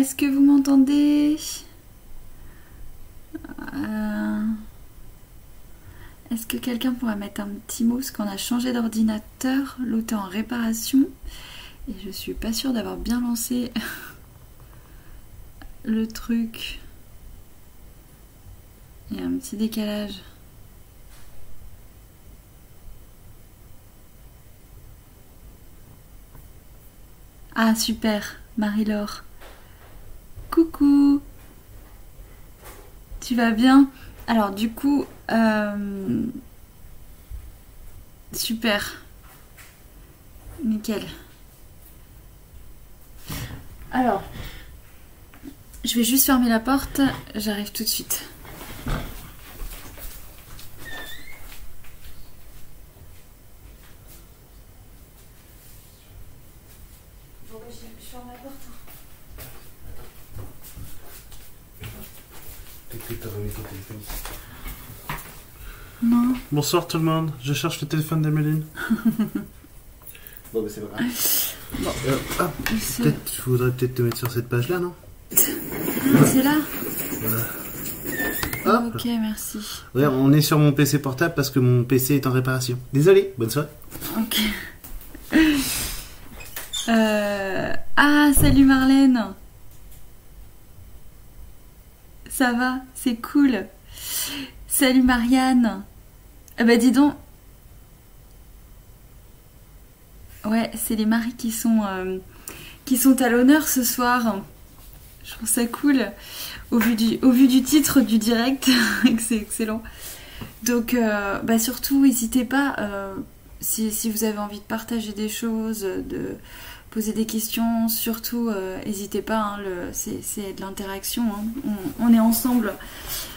Est-ce que vous m'entendez? Euh, Est-ce que quelqu'un pourrait mettre un petit mot? Parce qu'on a changé d'ordinateur, l'autre en réparation. Et je suis pas sûre d'avoir bien lancé le truc. Il y a un petit décalage. Ah super, Marie-Laure. Coucou. Tu bien Alors du coup, euh, super. Nickel. Alors, je vais juste fermer la porte, j'arrive tout de suite. Bon, bah, je, je ferme la porte. Peut-être que t'as remis ton téléphone. Non. Bonsoir tout le monde, je cherche le téléphone d'Emeline. Bon, bah, c'est pas grave. Bon. Euh, ah, peut-être, tu voudrais peut-être te mettre sur cette page-là, non c'est là Hop. Ok, merci. Ouais, on est sur mon PC portable parce que mon PC est en réparation. Désolé, bonne soirée. Ok. Euh, Ah, salut Marlène. Ça va, c'est cool. Salut Marianne. Ah bah dis donc. Ouais, c'est les maris qui sont euh, qui sont à l'honneur ce soir. Je trouve ça cool. Au vu du, au vu du titre du direct, c'est excellent. Donc, euh, bah surtout, n'hésitez pas, euh, si, si vous avez envie de partager des choses, de poser des questions, surtout, n'hésitez pas, hein, c'est de l'interaction, hein. on, est ensemble.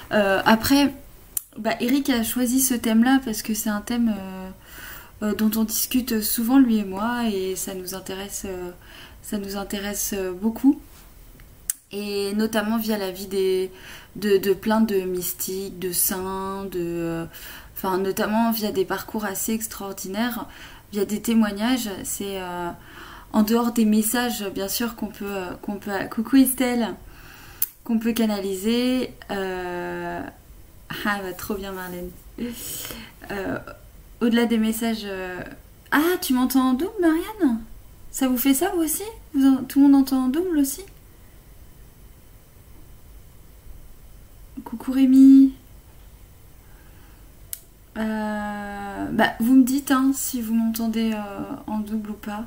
Après, bah, Eric a choisi ce thème-là parce que c'est un thème euh, euh, dont on discute souvent, lui et moi, et ça nous intéresse, euh, ça nous intéresse beaucoup. Et notamment via la vie des, de, plein de mystiques, de saints, de, enfin notamment via des parcours assez extraordinaires, via des témoignages. C'est en dehors des messages, bien sûr, qu'on peut, qu'on peut, coucou Estelle, qu'on peut canaliser. Ah, bah, trop bien Marlène. Euh, Au-delà des messages. euh, Ah, tu m'entends en double, Marianne? Ça vous fait ça vous aussi? Vous Tout le monde entend en double aussi? Coucou Rémi. Euh, bah, vous me dites hein, si vous m'entendez en double ou pas.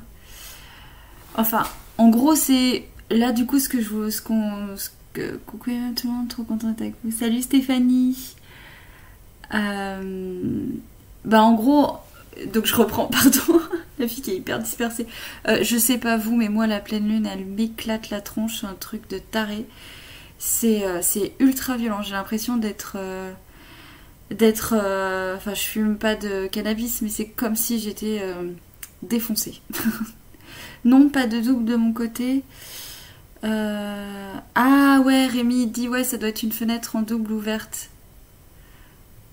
Enfin, en gros, c'est là du coup ce que je qu'on, ce que, coucou tout le monde, trop contente avec vous. Salut Stéphanie. Euh, bah en gros, donc je reprends, pardon, la fille qui est hyper dispersée. Euh, je sais pas vous, mais moi la pleine lune, elle m'éclate la tronche, un truc de taré. C'est euh, ultra violent. J'ai l'impression d'être d'être, enfin je fume pas de cannabis, mais c'est comme si j'étais défoncée. non, pas de double de mon côté. Euh, Ah ouais, Rémi dit ouais, ça doit être une fenêtre en double ouverte.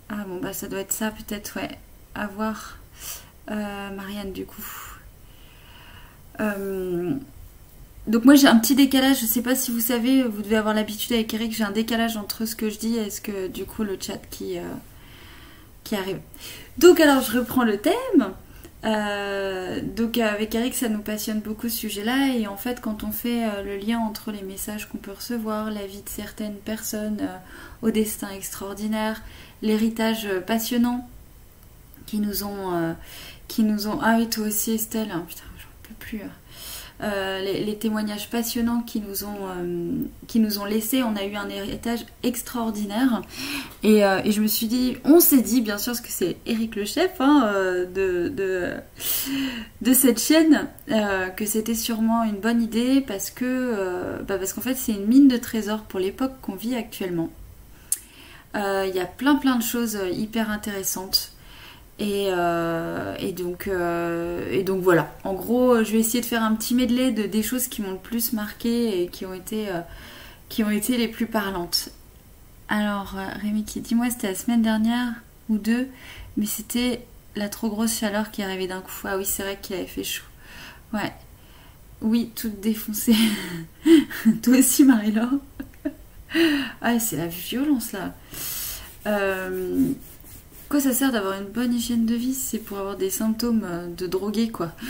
Ah bon bah ça doit être ça peut-être ouais. À voir. Euh, Marianne du coup. Euh, Donc moi j'ai un petit décalage, je sais pas si vous savez, vous devez avoir l'habitude avec Eric, j'ai un décalage entre ce que je dis et ce que du coup le chat qui, qui arrive. Donc alors je reprends le thème. Euh, donc avec Eric ça nous passionne beaucoup ce sujet-là et en fait quand on fait euh, le lien entre les messages qu'on peut recevoir, la vie de certaines personnes euh, au destin extraordinaire, l'héritage passionnant qui nous ont qui ah oui toi aussi Estelle hein, putain j'en peux plus euh. Euh, les, témoignages passionnants qui nous ont euh, qui nous ont laissé on a eu un héritage extraordinaire. Et, euh, et je me suis dit on s'est dit bien sûr parce que c'est Eric le chef hein, de, de cette chaîne que c'était sûrement une bonne idée parce que bah parce qu'en fait c'est une mine de trésors pour l'époque qu'on vit actuellement. Il y a plein plein de choses hyper intéressantes et, euh, euh, et donc voilà. En gros, je vais essayer de faire un petit medley de des choses qui m'ont le plus marqué et qui ont été, euh, les plus parlantes. Alors, Rémi qui dit moi c'était la semaine dernière ou deux, mais c'était la trop grosse chaleur qui arrivait d'un coup. Ah oui, c'est vrai qu'il avait fait chaud. Ouais. Oui, toute défoncée. Toi aussi, Marie-Laure. ah, c'est la violence là. Euh, ça sert d'avoir une bonne hygiène de vie? C'est pour avoir des symptômes euh, de drogué, quoi.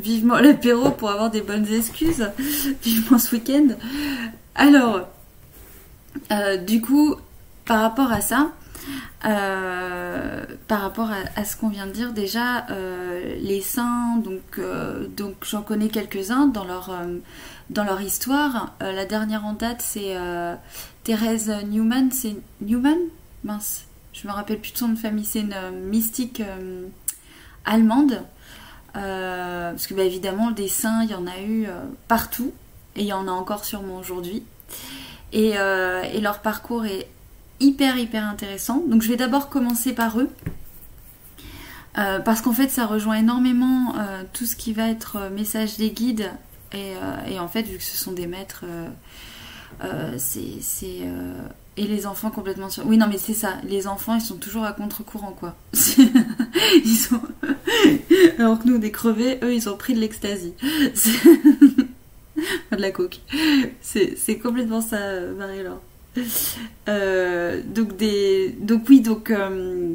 Vivement l'apéro pour avoir des bonnes excuses. Vivement ce week-end. Alors, euh, du coup, par rapport à ça, euh, par rapport à, ce qu'on vient de dire, déjà, les saints, donc, donc j'en connais quelques-uns dans leur, dans leur histoire. la dernière en date, c'est Thérèse Newman. C'est Newman? Mince, je me rappelle plus de son de famille. C'est une mystique allemande. parce que, bah, évidemment, des saints, il y en a eu partout. Et il y en a encore sûrement aujourd'hui. Euh, et, leur parcours est hyper hyper intéressant. Donc je vais d'abord commencer par eux. Euh, parce qu'en fait ça rejoint énormément euh, tout ce qui va être message des guides. Et, en fait vu que ce sont des maîtres, c'est... et les enfants complètement sur... Oui non mais c'est ça, les enfants ils sont toujours à contre-courant quoi. ils sont... Alors que nous des crevés, eux ils ont pris de l'ecstasy. de la coke. C'est complètement ça, Marie-Laure. Euh, donc, des... donc oui, donc... Euh,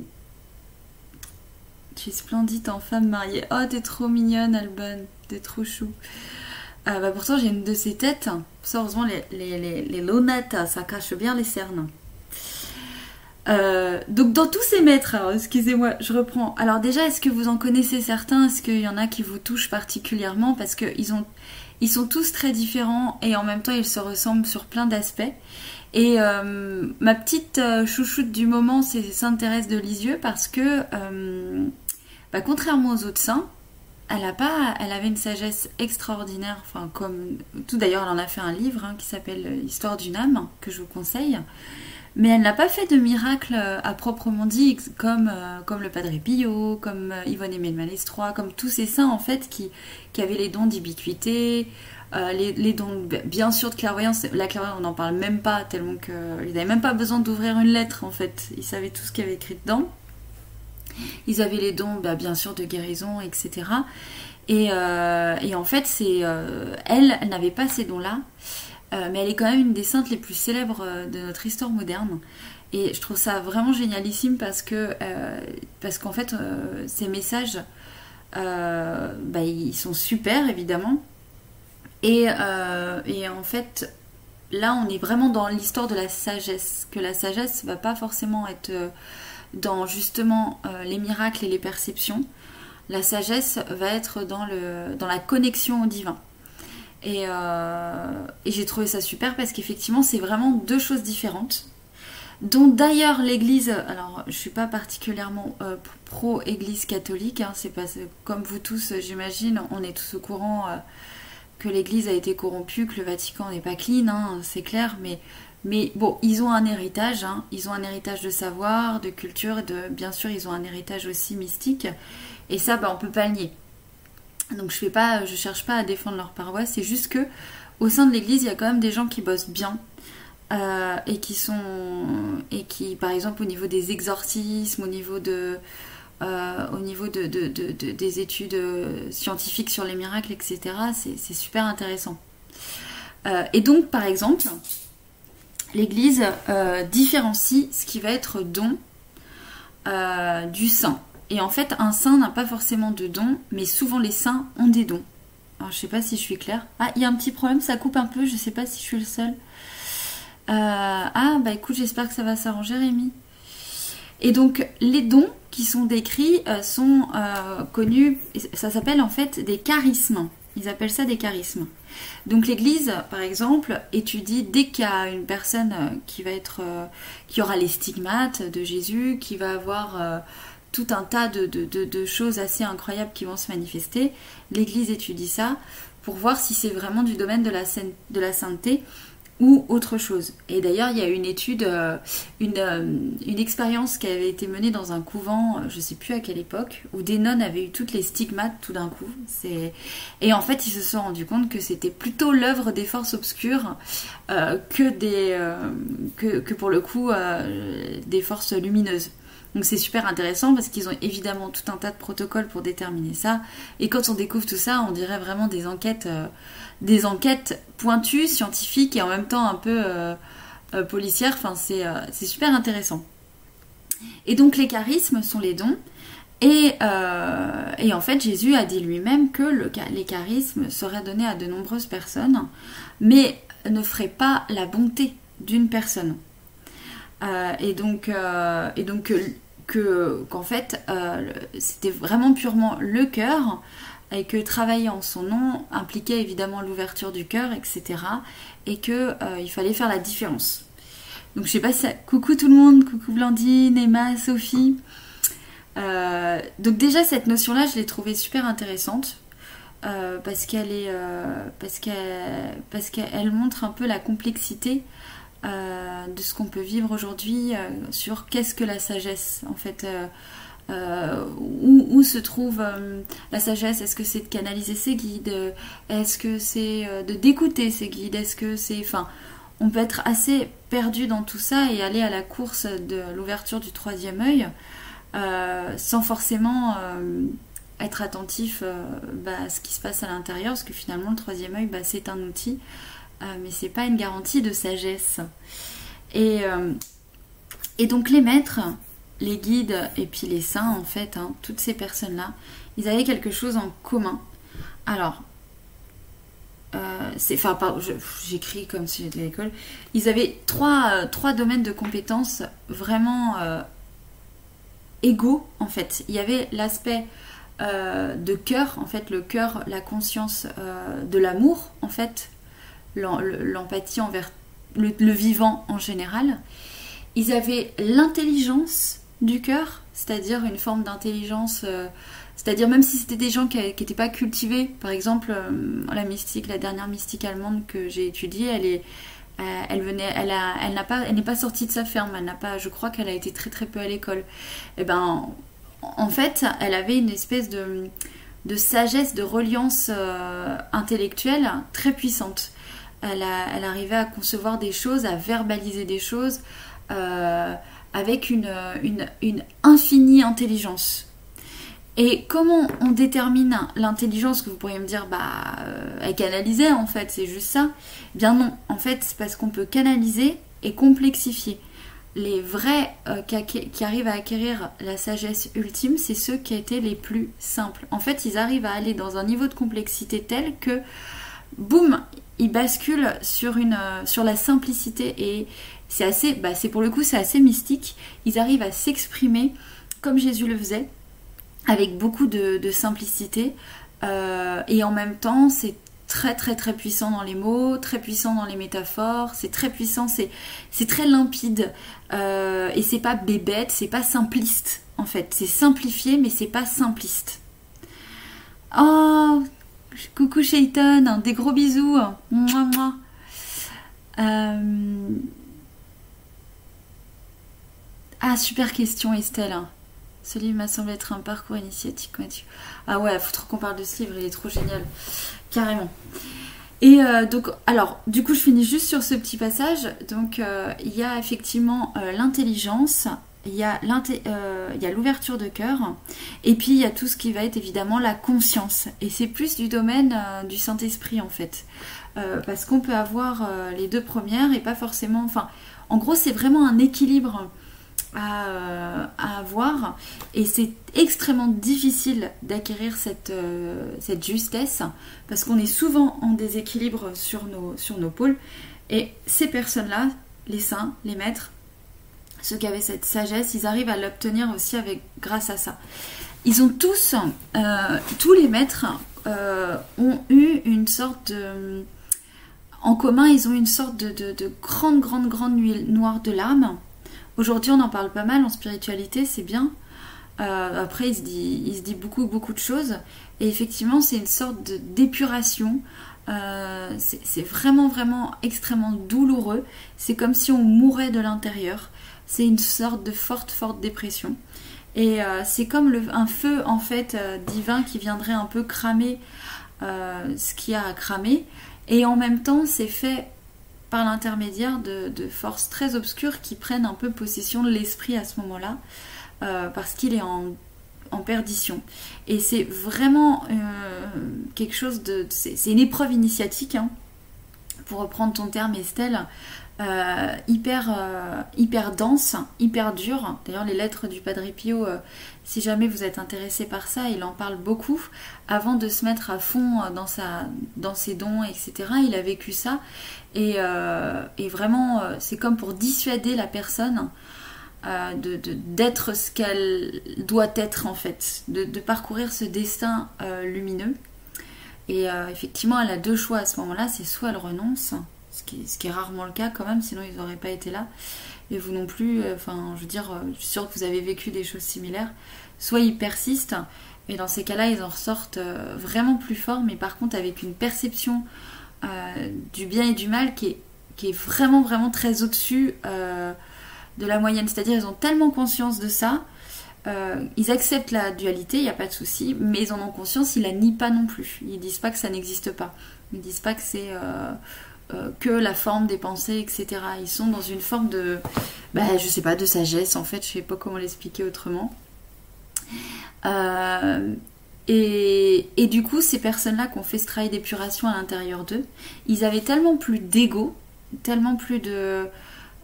tu es splendide en femme mariée. Oh, t'es trop mignonne, Albon. T'es trop chou. Euh, bah pourtant, j'ai une de ces têtes. Heureusement, les, les, ça cache bien les cernes. donc dans tous ces maîtres, excusez-moi, je reprends. Alors déjà, est-ce que vous en connaissez certains? Est-ce qu'il y en a qui vous touchent particulièrement? Parce qu'ils ils sont tous très différents et en même temps ils se ressemblent sur plein d'aspects. Et euh, ma petite euh, chouchoute du moment, c'est Sainte Thérèse de Lisieux parce que, euh, bah, contrairement aux autres saints, elle pas, elle avait une sagesse extraordinaire. Enfin, comme tout d'ailleurs, elle en a fait un livre hein, qui s'appelle Histoire d'une âme que je vous conseille mais elle n'a pas fait de miracle euh, à proprement dit, comme, euh, comme le Padre Pio, comme euh, Yvonne Aimée de comme tous ces saints en fait qui, qui avaient les dons d'ubiquité, les, dons bien sûr de clairvoyance. La clairvoyance, on n'en parle même pas, tellement qu'ils n'avaient même pas besoin d'ouvrir une lettre en fait, ils savaient tout ce qu'il y avait écrit dedans. Ils avaient les dons, bah, bien sûr, de guérison, etc. Et, et en fait, c'est elle, elle n'avait pas ces dons-là. Euh, mais elle est quand même une des saintes les plus célèbres euh, de notre histoire moderne. Et je trouve ça vraiment génialissime parce que euh, parce qu'en fait ces messages bah, ils sont super évidemment et, en fait là on est vraiment dans l'histoire de la sagesse que la sagesse va pas forcément être dans justement les miracles et les perceptions la sagesse va être dans le dans la connexion au divin euh, et, j'ai trouvé ça super parce qu'effectivement, c'est vraiment deux choses différentes. Dont d'ailleurs l'Église, alors je suis pas particulièrement euh, pro-Église catholique, hein, c'est pas comme vous tous, j'imagine, on est tous au courant euh, que l'Église a été corrompue, que le Vatican n'est pas clean, hein, c'est clair, mais mais bon, ils ont un héritage, hein, ils ont un héritage de savoir, de culture, de bien sûr ils ont un héritage aussi mystique, et ça, bah, on peut pas le nier. Donc je fais pas, je cherche pas à défendre leur paroisse, c'est juste que au sein de l'Église, il y a quand même des gens qui bossent bien euh, et qui sont et qui, par exemple, au niveau des exorcismes, au niveau de euh, au niveau de, des études scientifiques sur les miracles, etc. C'est super intéressant. Euh, et donc, par exemple, l'Église différencie ce qui va être don du saint. Et en fait, un saint n'a pas forcément de dons, mais souvent les saints ont des dons. Alors, je sais pas si je suis claire. Ah, il y a un petit problème, ça coupe un peu, je sais pas si je suis le seul. Euh, ah, bah écoute, j'espère que ça va s'arranger, Rémi. Et donc, les dons qui sont décrits euh, sont euh, connus, ça s'appelle en fait des charismes. Ils appellent ça des charismes. Donc l'Église, par exemple, étudie dès qu'il y a une personne qui va être, qui aura les stigmates de Jésus, qui va avoir tout un tas de, choses assez incroyables qui vont se manifester. L'Église étudie ça pour voir si c'est vraiment du domaine de la, de la sainteté ou autre chose. Et d'ailleurs, il y a une étude, euh, une, euh, une expérience qui avait été menée dans un couvent, euh, je ne sais plus à quelle époque, où des nonnes avaient eu toutes les stigmates tout d'un coup. Et en fait, ils se sont rendus compte que c'était plutôt l'œuvre des forces obscures que, des, que, pour le coup des forces lumineuses. Donc c'est super intéressant parce qu'ils ont évidemment tout un tas de protocoles pour déterminer ça. Et quand on découvre tout ça, on dirait vraiment des enquêtes, des enquêtes pointues, scientifiques et en même temps un peu euh, euh, policières. Enfin, c'est super intéressant. Et donc les charismes sont les dons. Et, en fait, Jésus a dit lui-même que le, les charismes seraient donnés à de nombreuses personnes, mais ne feraient pas la bonté d'une personne. et donc, et donc que qu'en fait euh, c'était vraiment purement le cœur et que travailler en son nom impliquait évidemment l'ouverture du cœur, etc. Et que euh, il fallait faire la différence. Donc je sais pas si. Coucou tout le monde, coucou Blandine, Emma, Sophie. Euh, donc déjà cette notion-là, je l'ai trouvée super intéressante parce qu'elle est parce qu'elle parce qu'elle montre un peu la complexité euh, de ce qu'on peut vivre aujourd'hui euh, sur qu'est-ce que la sagesse en fait. Euh, où, se trouve la sagesse? Est-ce que c'est de canaliser ses guides? Est-ce que c'est de d'écouter ses guides? Est-ce que c'est, enfin, on peut être assez perdu dans tout ça et aller à la course de l'ouverture du troisième œil sans forcément être attentif bah, à ce qui se passe à l'intérieur, parce que finalement le troisième œil, bah, c'est un outil euh, mais c'est pas une garantie de sagesse. Et, euh, et donc les maîtres, les guides et puis les saints, en fait, hein, toutes ces personnes-là, ils avaient quelque chose en commun. Alors, euh, c'est, enfin, j'écris comme si j'étais à l'école. Ils avaient trois, trois domaines de compétences vraiment égaux, en fait. Il y avait l'aspect de cœur, en fait, le cœur, la conscience de l'amour, en fait, l'empathie envers le, vivant en général. Ils avaient l'intelligence du cœur, c'est-à-dire une forme d'intelligence, euh, c'est-à-dire même si c'était des gens qui n'étaient pas cultivés, par exemple euh, la mystique, la dernière mystique allemande que j'ai étudiée, elle est, euh, elle venait, elle a, elle n'a pas, elle n'est pas sortie de sa ferme, elle n'a pas, je crois qu'elle a été très très peu à l'école. Et eh ben, en fait, elle avait une espèce de, de sagesse, de reliance intellectuelle très puissante elle, arrivait à concevoir des choses, à verbaliser des choses avec une, infinie intelligence. Et comment on détermine l'intelligence que vous pourriez me dire, bah, euh, elle canalisait en fait, c'est juste ça? Eh Bien non, en fait, c'est parce qu'on peut canaliser et complexifier. Les vrais euh, qui, arrivent à acquérir la sagesse ultime, c'est ceux qui étaient les plus simples. En fait, ils arrivent à aller dans un niveau de complexité tel que, boum, il bascule sur, une, euh, sur la simplicité et c'est assez, bah c'est pour le coup c'est assez mystique. Ils arrivent à s'exprimer comme Jésus le faisait, avec beaucoup de, simplicité euh, et en même temps c'est très très très puissant dans les mots, très puissant dans les métaphores, c'est très puissant, c'est, très limpide euh, et c'est pas bébête, c'est pas simpliste en fait, c'est simplifié mais c'est pas simpliste. Oh, Coucou Shayton, des gros bisous. Euh, ah, super question Estelle. Ce livre m'a semblé être un parcours initiatique. Ah ouais, faut trop qu'on parle de ce livre, il est trop génial. Carrément. Et euh, donc, alors, du coup, je finis juste sur ce petit passage. Donc, euh, il y a effectivement l'intelligence, euh, il y a l'ouverture de cœur et puis il y a tout ce qui va être évidemment la conscience et c'est plus du domaine du Saint-Esprit en fait parce qu'on peut avoir les deux premières et pas forcément enfin en gros c'est vraiment un équilibre à, avoir et c'est extrêmement difficile d'acquérir cette, cette justesse parce qu'on est souvent en déséquilibre sur nos, sur nos pôles et ces personnes là les saints, les maîtres, ceux qui avaient cette sagesse, ils arrivent à l'obtenir aussi avec grâce à ça. Ils ont tous, euh, tous les maîtres euh, ont eu une sorte de... En commun, ils ont une sorte de, de, grande, grande, grande nuit noire de l'âme. Aujourd'hui, on en parle pas mal en spiritualité, c'est bien. Euh, après, il se, dit, beaucoup, beaucoup de choses. Et effectivement, c'est une sorte d'épuration. c'est vraiment, vraiment extrêmement douloureux. C'est comme si on mourait de l'intérieur c'est une sorte de forte, forte dépression. Et euh, c'est comme un feu en fait euh, divin qui viendrait un peu cramer euh, ce qu'il y a à cramer. Et en même temps, c'est fait par l'intermédiaire de, forces très obscures qui prennent un peu possession de l'esprit à ce moment-là. parce qu'il est en, perdition. Et c'est vraiment quelque chose de... C'est une épreuve initiatique, hein, pour reprendre ton terme Estelle, euh, hyper, euh, hyper dense, hyper dure. D'ailleurs, les lettres du Padre Pio, euh, si jamais vous êtes intéressé par ça, il en parle beaucoup. Avant de se mettre à fond dans, ses dons, etc., il a vécu ça. Et, et vraiment, c'est comme pour dissuader la personne de, d'être ce qu'elle doit être, en fait, de, de parcourir ce destin lumineux. Et effectivement, elle a deux choix à ce moment-là, c'est soit elle renonce, ce qui, est, rarement le cas quand même, sinon ils n'auraient pas été là. Et vous non plus, euh, enfin, je veux dire, euh, je suis sûre que vous avez vécu des choses similaires. Soit ils persistent, et dans ces cas-là, ils en ressortent euh, vraiment plus forts, mais par contre avec une perception du bien et du mal qui est, qui est vraiment, vraiment très au-dessus de la moyenne. C'est-à-dire, ils ont tellement conscience de ça, ils acceptent la dualité, il n'y a pas de souci, mais ils en ont conscience, ils la nient pas non plus. Ils disent pas que ça n'existe pas. Ils disent pas que c'est que la forme des pensées, etc. Ils sont dans une forme de, bah, je sais pas, de sagesse en fait, je sais pas comment l'expliquer autrement. Euh, et, et, du coup, ces personnes-là qui ont fait ce travail d'épuration à l'intérieur d'eux, ils avaient tellement plus d'ego, tellement plus de,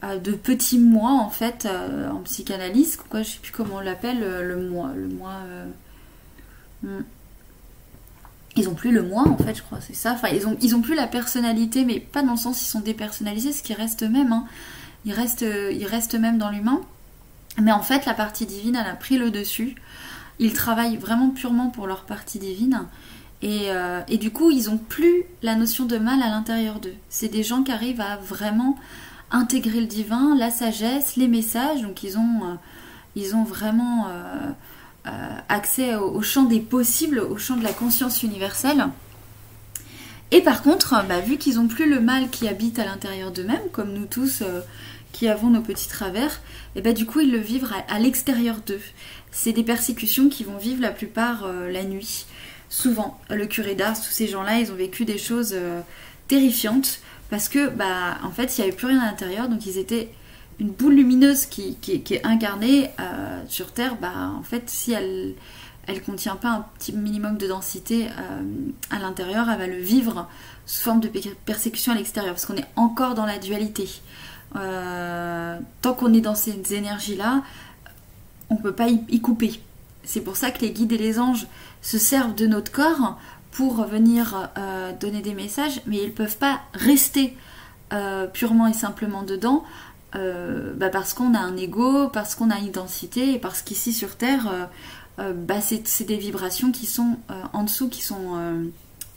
euh, de petits moi en fait en psychanalyse, quoi, je sais plus comment on l'appelle, le moi, le moi. Hmm ils ont plus le moi en fait je crois c'est ça. Enfin ils ont ils ont plus la personnalité mais pas dans le sens ils sont dépersonnalisés ce qui reste même hein. ils restent ils restent même dans l'humain. Mais en fait la partie divine elle a pris le dessus. Ils travaillent vraiment purement pour leur partie divine. Et, euh, et du coup ils ont plus la notion de mal à l'intérieur d'eux. C'est des gens qui arrivent à vraiment intégrer le divin la sagesse les messages. Donc ils ont euh, ils ont vraiment euh, accès au, champ des possibles, au champ de la conscience universelle. Et par contre, bah, vu qu'ils n'ont plus le mal qui habite à l'intérieur d'eux-mêmes, comme nous tous euh, qui avons nos petits travers, et bah, du coup ils le vivent à, l'extérieur d'eux. C'est des persécutions qui vont vivre la plupart euh, la nuit. Souvent, le curé d'Ars, tous ces gens-là, ils ont vécu des choses terrifiantes parce que, bah, en fait, il n'y avait plus rien à l'intérieur, donc ils étaient une boule lumineuse qui, est incarnée euh, sur Terre, bah, en fait, si elle elle contient pas un petit minimum de densité euh, à l'intérieur, elle va le vivre sous forme de persécution à l'extérieur, parce qu'on est encore dans la dualité. Euh, tant qu'on est dans ces énergies-là, on ne peut pas y, couper. C'est pour ça que les guides et les anges se servent de notre corps pour venir donner des messages, mais ils ne peuvent pas rester purement et simplement dedans euh, bah parce qu'on a un ego, parce qu'on a une identité, et parce qu'ici sur Terre, euh, euh, bah c'est des vibrations qui sont en dessous, qui sont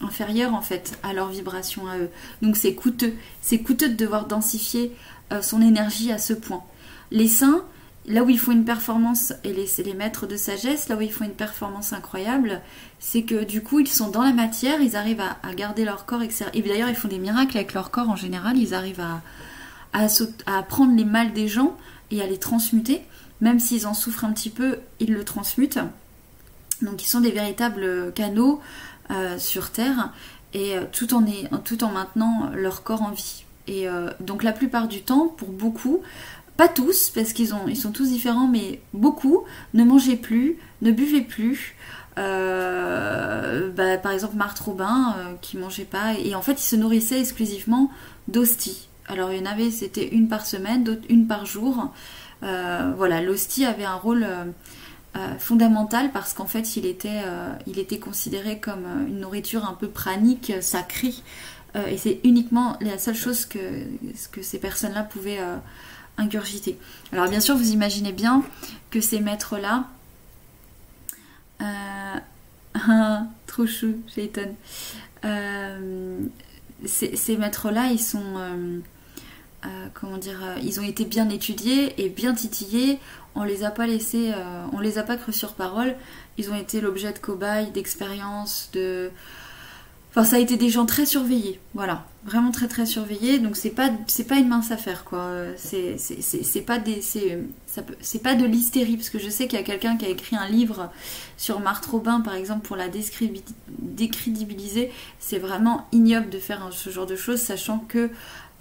inférieures en fait à leurs vibrations à eux. Donc c'est coûteux, c'est coûteux de devoir densifier son énergie à ce point. Les saints, là où ils font une performance, et les, les maîtres de sagesse, là où ils font une performance incroyable, c'est que du coup ils sont dans la matière, ils arrivent à, à garder leur corps, etc. Et d'ailleurs ils font des miracles avec leur corps en général, ils arrivent à à, prendre les mal des gens et à les transmuter. Même s'ils en souffrent un petit peu, ils le transmutent. Donc ils sont des véritables canaux euh, sur Terre et euh, tout, en maintenant leur corps en vie. Et euh, donc la plupart du temps, pour beaucoup, pas tous, parce qu'ils ils sont tous différents, mais beaucoup ne mangeaient plus, ne buvaient plus. Bah, par exemple, Marthe Robin qui mangeait pas, et en fait, ils se nourrissaient exclusivement d'hosties. Alors il y en avait, c'était une par semaine, d'autres une par jour. Euh, voilà, l'hostie avait un rôle euh, euh, fondamental parce qu'en fait il était, il était considéré comme une nourriture un peu pranique, sacrée. et c'est uniquement la seule chose que, ces personnes-là pouvaient ingurgiter. Alors bien sûr, vous imaginez bien que ces maîtres-là... trop chou, Jayton. Ces, maîtres-là, ils sont euh, comment dire, euh, ils ont été bien étudiés et bien titillés. On les a pas laissés, euh, on les a pas cru sur parole. Ils ont été l'objet de cobayes, d'expériences, de. Enfin, ça a été des gens très surveillés, voilà, vraiment très très surveillés. Donc c'est pas c'est pas une mince affaire quoi. C'est pas des c'est pas de l'hystérie parce que je sais qu'il y a quelqu'un qui a écrit un livre sur Marthe Robin par exemple pour la décrédibiliser. C'est vraiment ignoble de faire ce genre de choses, sachant que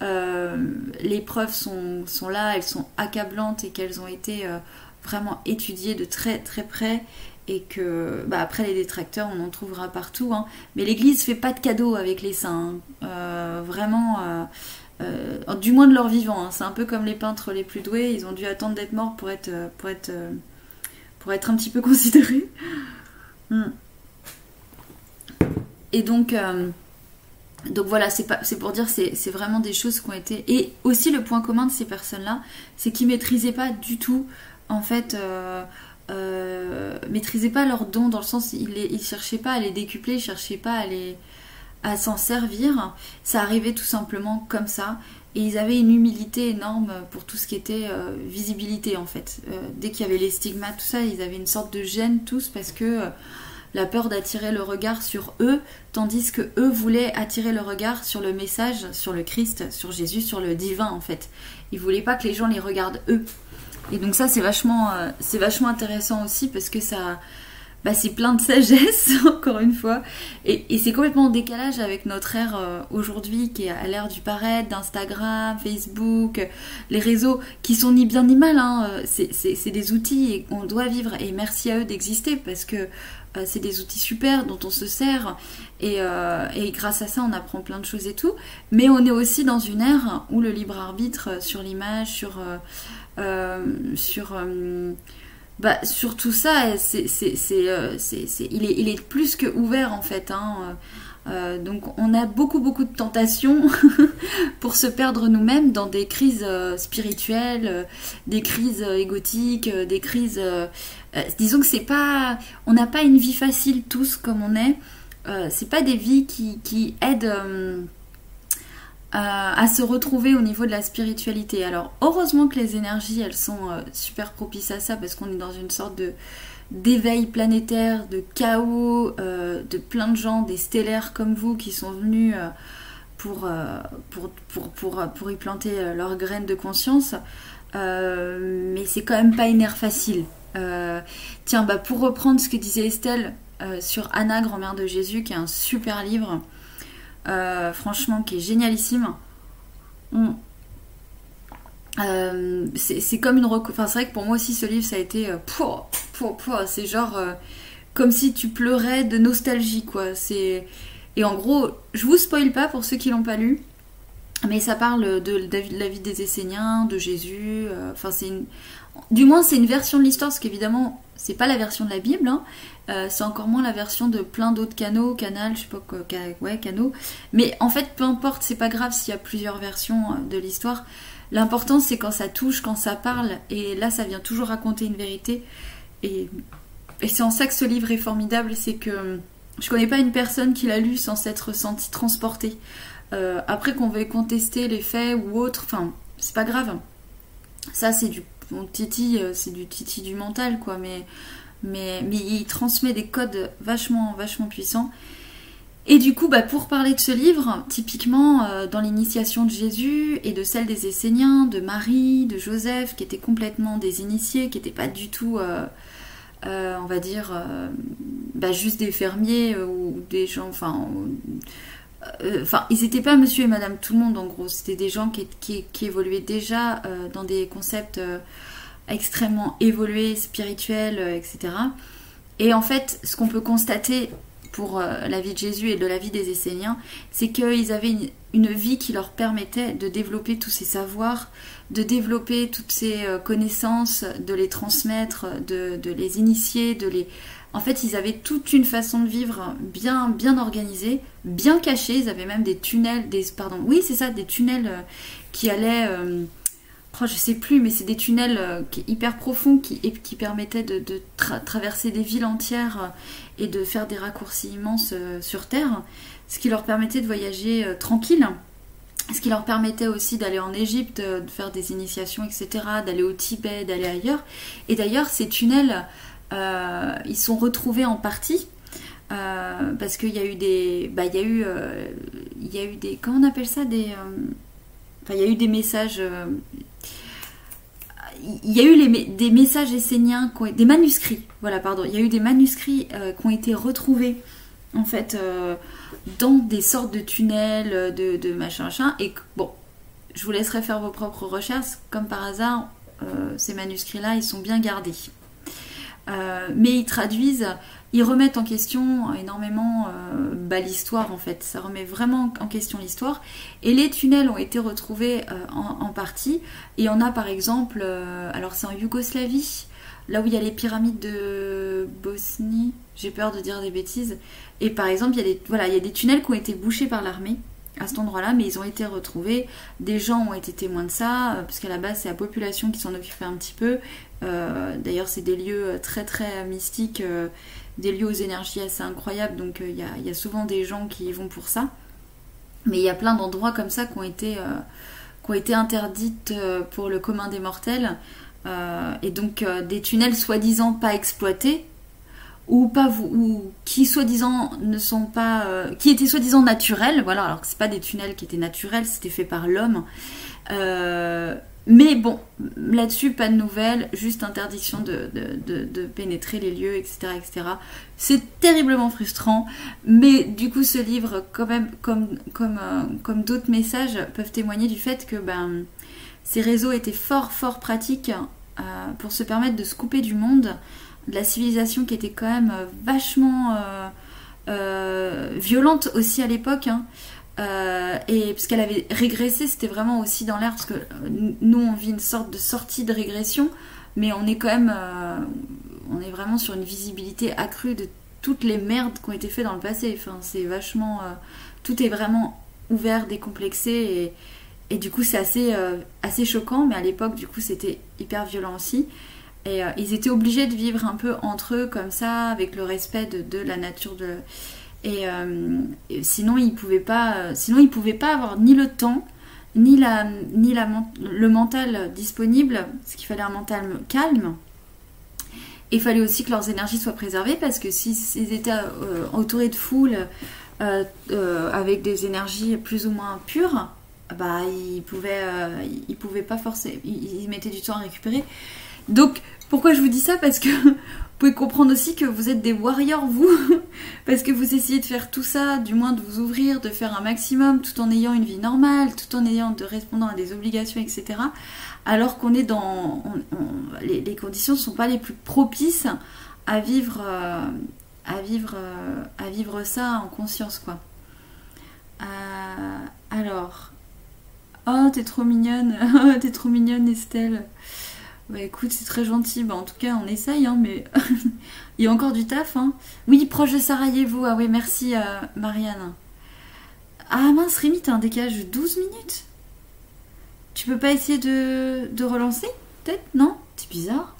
euh, les preuves sont, là, elles sont accablantes et qu'elles ont été euh, vraiment étudié de très très près et que bah, après les détracteurs on en trouvera partout hein. mais l'église fait pas de cadeaux avec les saints hein. euh, vraiment euh, du moins de leur vivant hein. c'est un peu comme les peintres les plus doués ils ont dû attendre d'être morts pour être pour être pour être un petit peu considérés hmm. et donc donc voilà, c'est pour dire, c'est vraiment des choses qui ont été. Et aussi le point commun de ces personnes-là, c'est qu'ils maîtrisaient pas du tout, en fait, euh, euh, maîtrisaient pas leurs dons dans le sens, ils, ne cherchaient pas à les décupler, ils cherchaient pas à les à s'en servir. Ça arrivait tout simplement comme ça. Et ils avaient une humilité énorme pour tout ce qui était euh, visibilité en fait. dès qu'il y avait les stigmates, tout ça, ils avaient une sorte de gêne tous parce que la peur d'attirer le regard sur eux, tandis que eux voulaient attirer le regard sur le message, sur le Christ, sur Jésus, sur le divin en fait. Ils voulaient pas que les gens les regardent eux. Et donc ça c'est vachement, euh, c'est vachement intéressant aussi parce que ça, bah, c'est plein de sagesse, encore une fois. Et, c'est complètement en décalage avec notre ère euh, aujourd'hui, qui est à l'ère du paraître, d'Instagram, Facebook, les réseaux, qui sont ni bien ni mal. Hein. C'est des outils et on doit vivre. Et merci à eux d'exister, parce que euh, c'est des outils super dont on se sert. Euh, et, grâce à ça, on apprend plein de choses et tout. Mais on est aussi dans une ère où le libre arbitre sur l'image, sur... sur bah, sur tout ça, euh, il, est, plus que ouvert en fait. Hein. Euh, donc on a beaucoup beaucoup de tentations pour se perdre nous-mêmes dans des crises euh, spirituelles, des crises égotiques, des crises. disons que c'est pas, on n'a pas une vie facile tous comme on est. c'est pas des vies qui, qui aident à se retrouver au niveau de la spiritualité. Alors heureusement que les énergies elles sont euh, super propices à ça parce qu'on est dans une sorte de d'éveil planétaire, de chaos, euh, de plein de gens, des stellaires comme vous qui sont venus euh, pour, y planter leurs graines de conscience. mais c'est quand même pas une ère facile. tiens, bah pour reprendre ce que disait Estelle sur Anna, grand-mère de Jésus, qui est un super livre, euh, franchement, qui est génialissime. Euh, c'est comme une enfin c'est vrai que pour moi aussi ce livre ça a été euh, c'est genre comme si tu pleurais de nostalgie quoi c'est et en gros je vous spoil pas pour ceux qui l'ont pas lu mais ça parle de, la vie des Esséniens de Jésus enfin c'est une du moins c'est une version de l'histoire parce qu'évidemment c'est pas la version de la Bible hein, euh, c'est encore moins la version de plein d'autres canaux, canal, je sais pas quoi, ouais, canaux. Mais en fait, peu importe, c'est pas grave s'il y a plusieurs versions euh, de l'histoire. L'important, c'est quand ça touche, quand ça parle, et là, ça vient toujours raconter une vérité. Et, c'est en ça que ce livre est formidable, c'est que je connais pas une personne qui l'a lu sans s'être sentie transportée. Euh, après qu'on veuille contester les faits ou autre, enfin, c'est pas grave. Ça, c'est du titi, c'est du titi du mental, quoi. Mais mais, il transmet des codes vachement, vachement puissants. Et du coup, bah, pour parler de ce livre, typiquement euh, dans l'initiation de Jésus et de celle des Esséniens, de Marie, de Joseph, qui étaient complètement des initiés, qui n'étaient pas du tout, euh, euh, on va dire, bah, juste des fermiers ou des gens, enfin, enfin, ils n'étaient pas Monsieur et Madame tout le monde en gros. C'était des gens qui, qui évoluaient déjà dans des concepts extrêmement évolué, spirituel, euh, etc. Et en fait, ce qu'on peut constater pour euh, la vie de Jésus et de la vie des Esséniens, c'est qu'ils avaient une, vie qui leur permettait de développer tous ces savoirs, de développer toutes ces euh, connaissances, de les transmettre, de, les initier, de les... En fait, ils avaient toute une façon de vivre bien, bien organisée, bien cachée. Ils avaient même des tunnels, des... Pardon, oui, c'est ça, des tunnels qui allaient... Oh, je sais plus, mais c'est des tunnels euh, hyper profonds qui, qui permettaient de, traverser des villes entières euh, et de faire des raccourcis immenses euh, sur Terre, ce qui leur permettait de voyager tranquille, ce qui leur permettait aussi d'aller en Égypte, de faire des initiations, etc., d'aller au Tibet, d'aller ailleurs. Et d'ailleurs, ces tunnels, ils sont retrouvés en partie. parce qu'il y a eu des, bah, il y a eu, il y a eu des, comment on appelle ça, des, enfin, il y a eu des messages il y a eu des messages esséniens, des manuscrits, voilà, pardon, il y a eu des manuscrits euh, qui ont été retrouvés, en fait, euh, dans des sortes de tunnels, euh, de, machin, machin, et bon, je vous laisserai faire vos propres recherches, comme par hasard, ces manuscrits-là, ils sont bien gardés. Mais ils traduisent, ils remettent en question énormément bah, l'histoire en fait. Ça remet vraiment en question l'histoire. Et les tunnels ont été retrouvés en, partie. Et on a par exemple, alors c'est en Yougoslavie, là où il y a les pyramides de Bosnie, j'ai peur de dire des bêtises. Et par exemple, il y a des, voilà, il y a des tunnels qui ont été bouchés par l'armée à cet endroit-là, mais ils ont été retrouvés. Des gens ont été témoins de ça, euh, parce qu'à la base, c'est la population qui s'en occupait un petit peu. Euh, d'ailleurs, c'est des lieux très très mystiques, euh, des lieux aux énergies assez incroyables, donc il y, a, souvent des gens qui y vont pour ça. Mais il y a plein d'endroits comme ça qui ont été, qui interdites pour le commun des mortels. et donc des tunnels soi-disant pas exploités, ou pas ou qui soi-disant ne sont pas euh, qui étaient soi-disant naturels voilà alors que c'est pas des tunnels qui étaient naturels c'était fait par l'homme euh, mais bon là-dessus pas de nouvelles juste interdiction de, de, pénétrer les lieux etc etc c'est terriblement frustrant mais du coup ce livre quand même comme comme euh, comme d'autres messages peuvent témoigner du fait que ben ces réseaux étaient fort fort pratiques pour se permettre de se couper du monde de la civilisation qui était quand même euh, vachement euh, euh, violente aussi à l'époque. Hein. Et puisqu'elle avait régressé, c'était vraiment aussi dans l'air, parce que nous on vit une sorte de sortie de régression, mais on est quand même, on est vraiment sur une visibilité accrue de toutes les merdes qui ont été faites dans le passé. Enfin, c'est vachement, tout est vraiment ouvert, décomplexé, et, et du coup c'est assez, assez choquant, mais à l'époque du coup c'était hyper violent aussi. Et euh, ils étaient obligés de vivre un peu entre eux comme ça, avec le respect de, la nature de. Et, euh, sinon, ils pouvaient pas. Euh, sinon, ils pouvaient pas avoir ni le temps, ni la, ni la, le mental disponible, parce qu'il fallait un mental calme. il fallait aussi que leurs énergies soient préservées, parce que s'ils étaient entourés de foules avec des énergies plus ou moins pures, bah ils pouvaient, ils pouvaient pas forcer, ils mettaient du temps à récupérer. Donc, pourquoi je vous dis ça? Parce que pouvez comprendre aussi que vous êtes des warriors, vous. Parce que vous essayez de faire tout ça, du moins de vous ouvrir, de faire un maximum, tout en ayant une vie normale, tout en ayant de répondant à des obligations, etc. Alors qu'on est dans. les, conditions ne sont pas les plus propices à vivre. Euh, à vivre, euh, à vivre ça en conscience, quoi. Euh, alors. Oh, t'es trop mignonne. t'es trop mignonne, Estelle. Bah écoute, c'est très gentil. Bah, en tout cas, on essaye, hein, mais il y a encore du taf. Hein. Oui, proche de Sarajevo. Ah oui, merci euh, Marianne. Ah mince, Rémi, t'as un décalage de 12 minutes. Tu peux pas essayer de, de relancer Peut-être? Non? C'est bizarre.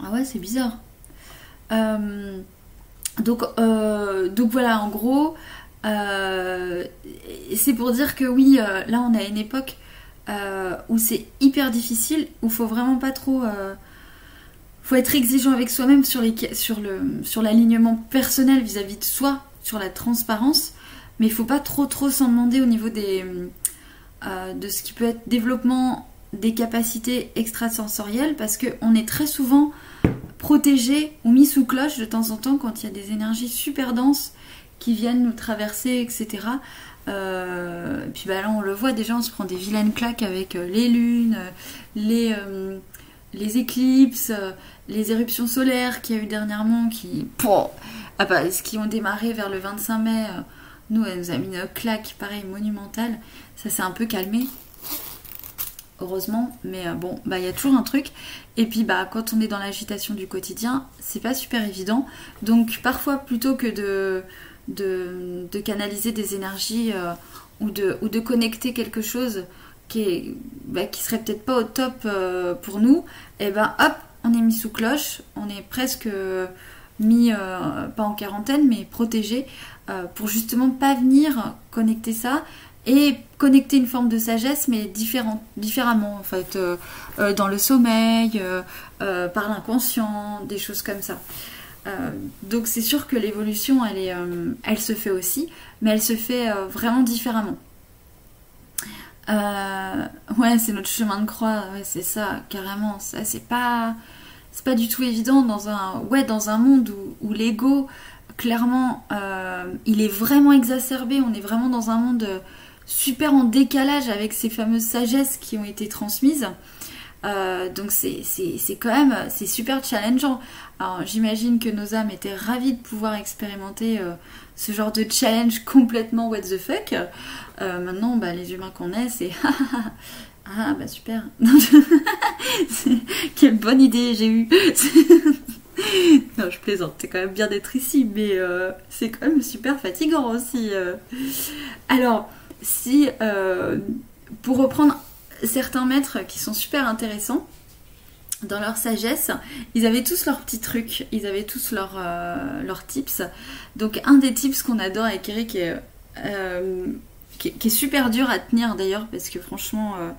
Ah ouais, c'est bizarre. Euh, donc, euh, donc voilà, en gros, c'est pour dire que oui, là on a une époque euh, où c'est hyper difficile, où faut vraiment pas trop. Euh, faut être exigeant avec soi-même sur, sur, le, sur l'alignement personnel vis-à-vis de soi, sur la transparence, mais il faut pas trop trop s'en demander au niveau des, euh, de ce qui peut être développement des capacités extrasensorielles, parce qu'on est très souvent protégé ou mis sous cloche de temps en temps quand il y a des énergies super denses qui viennent nous traverser, etc. Euh, puis bah là, on le voit déjà, on se prend des vilaines claques avec euh, les lunes, les, euh, les éclipses, les éruptions solaires qu'il y a eu dernièrement qui, ah bah, qui ont démarré vers le 25 mai. nous, elle nous a mis une claque, pareil, monumentale. Ça s'est un peu calmé, heureusement. Mais bon, bah il y a toujours un truc. Et puis bah quand on est dans l'agitation du quotidien, c'est pas super évident. Donc parfois plutôt que de de, canaliser des énergies euh, ou, de, ou de connecter quelque chose qui, bah, qui serait peut-être pas au top euh, pour nous, et eh ben hop, on est mis sous cloche, on est presque mis, euh, pas en quarantaine, mais protégé, pour justement pas venir connecter ça et connecter une forme de sagesse, mais différent, différemment, en fait, dans le sommeil, par l'inconscient, des choses comme ça. Euh, donc c'est sûr que l'évolution, elle, euh, elle se fait aussi, mais elle se fait euh, vraiment différemment. ouais, c'est notre chemin de croix, c'est ça, carrément. Ça, c'est pas, c'est pas du tout évident dans un, ouais, dans un monde où, où l'ego, clairement, il est vraiment exacerbé. On est vraiment dans un monde super en décalage avec ces fameuses sagesses qui ont été transmises. Euh, donc c'est quand même c'est super challengeant. Alors j'imagine que nos âmes étaient ravies de pouvoir expérimenter euh, ce genre de challenge complètement what the fuck. Euh, maintenant bah, les humains qu'on est c'est ah bah super. Quelle bonne idée j'ai eue. non, je plaisante, c'est quand même bien d'être ici, mais c'est quand même super fatigant aussi. Alors, si, pour reprendre certains maîtres qui sont super intéressants dans leur sagesse, ils avaient tous leurs petits trucs, ils avaient tous leurs, euh, tips. Donc un des tips qu'on adore avec Eric euh, qui est, super dur à tenir d'ailleurs parce que franchement euh,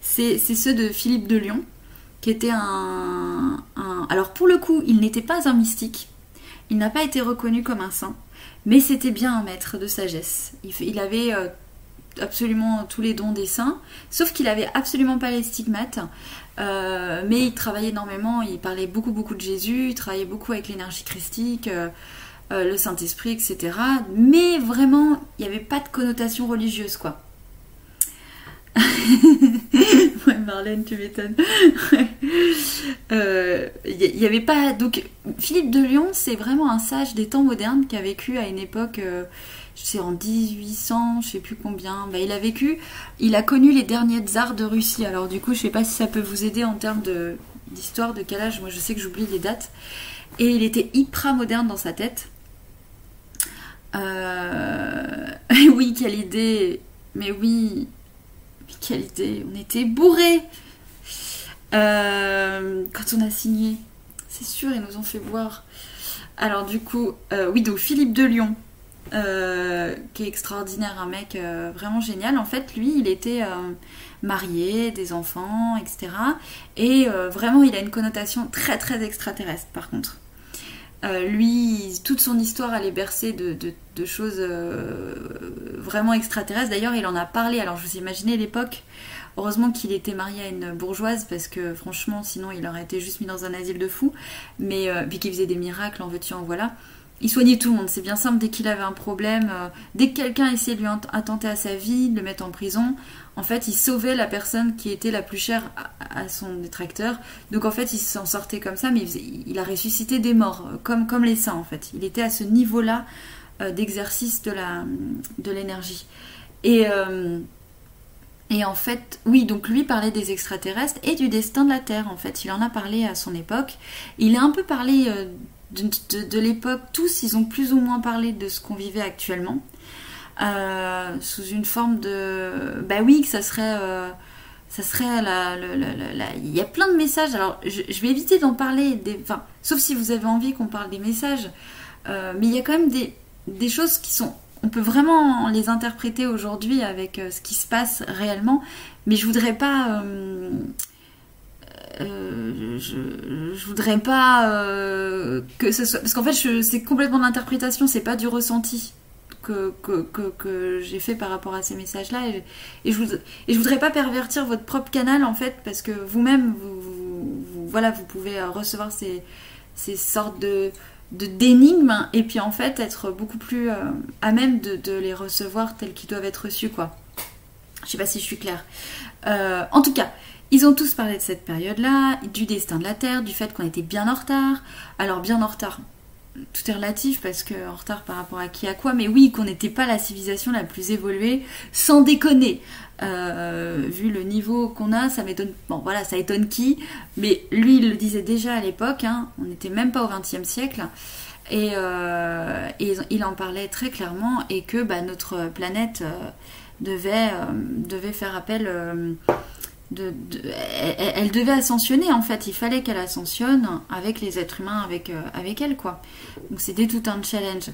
c'est, ceux de Philippe de Lyon qui était un, Alors pour le coup il n'était pas un mystique, il n'a pas été reconnu comme un saint, mais c'était bien un maître de sagesse. Il avait absolument tous les dons des saints, sauf qu'il avait absolument pas les stigmates. Euh, mais il travaillait énormément, il parlait beaucoup beaucoup de Jésus, il travaillait beaucoup avec l'énergie christique, euh, euh, le Saint-Esprit, etc. Mais vraiment, il n'y avait pas de connotation religieuse, quoi. ouais, Marlène, tu m'étonnes. Il n'y avait pas. Donc, Philippe de Lyon, c'est vraiment un sage des temps modernes qui a vécu à une époque c'est en 1800, je sais plus combien. Bah, il a vécu, il a connu les derniers tsars de Russie. Alors du coup, je sais pas si ça peut vous aider en termes d'histoire, de quel âge. Moi, je sais que j'oublie les dates. Et il était hyper moderne dans sa tête. Euh... oui, quelle idée. Mais oui, mais quelle idée. On était bourrés euh, quand on a signé. C'est sûr, ils nous ont fait voir. Alors du coup, euh, oui, donc Philippe de Lyon, euh, qui est extraordinaire, un mec euh, vraiment génial. En fait, lui, il était euh, marié, des enfants, etc. Et vraiment, il a une connotation très très extraterrestre, par contre. lui, toute son histoire, elle est bercée de, choses vraiment extraterrestres. D'ailleurs, il en a parlé. Alors, je vous imaginez l'époque. Heureusement qu'il était marié à une bourgeoise parce que franchement, sinon, il aurait été juste mis dans un asile de fous. Mais puis qu'il faisait des miracles, en veux-tu, en voilà il soignait tout le monde. C'est bien simple, dès qu'il avait un problème, euh, dès que quelqu'un essayait de lui attenter à sa vie, de le mettre en prison, en fait, il sauvait la personne qui était la plus chère à, son détracteur. Donc en fait, il s'en sortait comme ça, mais il, a ressuscité des morts, euh, comme, les saints en fait. Il était à ce niveau-là euh, d'exercice de l'énergie. et en fait, oui, donc lui parlait des extraterrestres et du destin de la Terre, en fait. Il en a parlé à son époque. Il a un peu parlé de, l'époque, tous, ils ont plus ou moins parlé de ce qu'on vivait actuellement. Euh, sous une forme de... Bah oui, que ça serait... Euh, ça serait la, Il y a plein de messages. Alors, je, vais éviter d'en parler, des... enfin, sauf si vous avez envie qu'on parle des messages. Euh, mais il y a quand même des, des choses qui sont on peut vraiment les interpréter aujourd'hui avec ce qui se passe réellement, mais je voudrais pas euh, je, voudrais pas euh, que ce soit parce qu'en fait c'est complètement d'interprétation c'est pas du ressenti que, que, que, j'ai fait par rapport à ces messages là et, je, et voudrais pas pervertir votre propre canal en fait parce que vous-même vous, voilà vous pouvez recevoir ces, ces sortes de d'énigmes et puis en fait être beaucoup plus euh, à même de, de, les recevoir tels qu'ils doivent être reçus quoi. Je sais pas si je suis claire. En tout cas ils ont tous parlé de cette période-là, du destin de la Terre, du fait qu'on était bien en retard. Alors bien en retard, tout est relatif parce que en retard par rapport à qui à quoi, mais oui, qu'on n'était pas la civilisation la plus évoluée, sans déconner. Euh, vu le niveau qu'on a, ça m'étonne. Bon, voilà, ça étonne qui, mais lui, il le disait déjà à l'époque. Hein, on n'était même pas au XXe siècle. Et, euh, il en parlait très clairement et que bah, notre planète euh, devait, devait faire appel elle, devait ascensionner en fait. Il fallait qu'elle ascensionne avec les êtres humains, avec, euh, avec elle quoi. Donc c'était tout un challenge.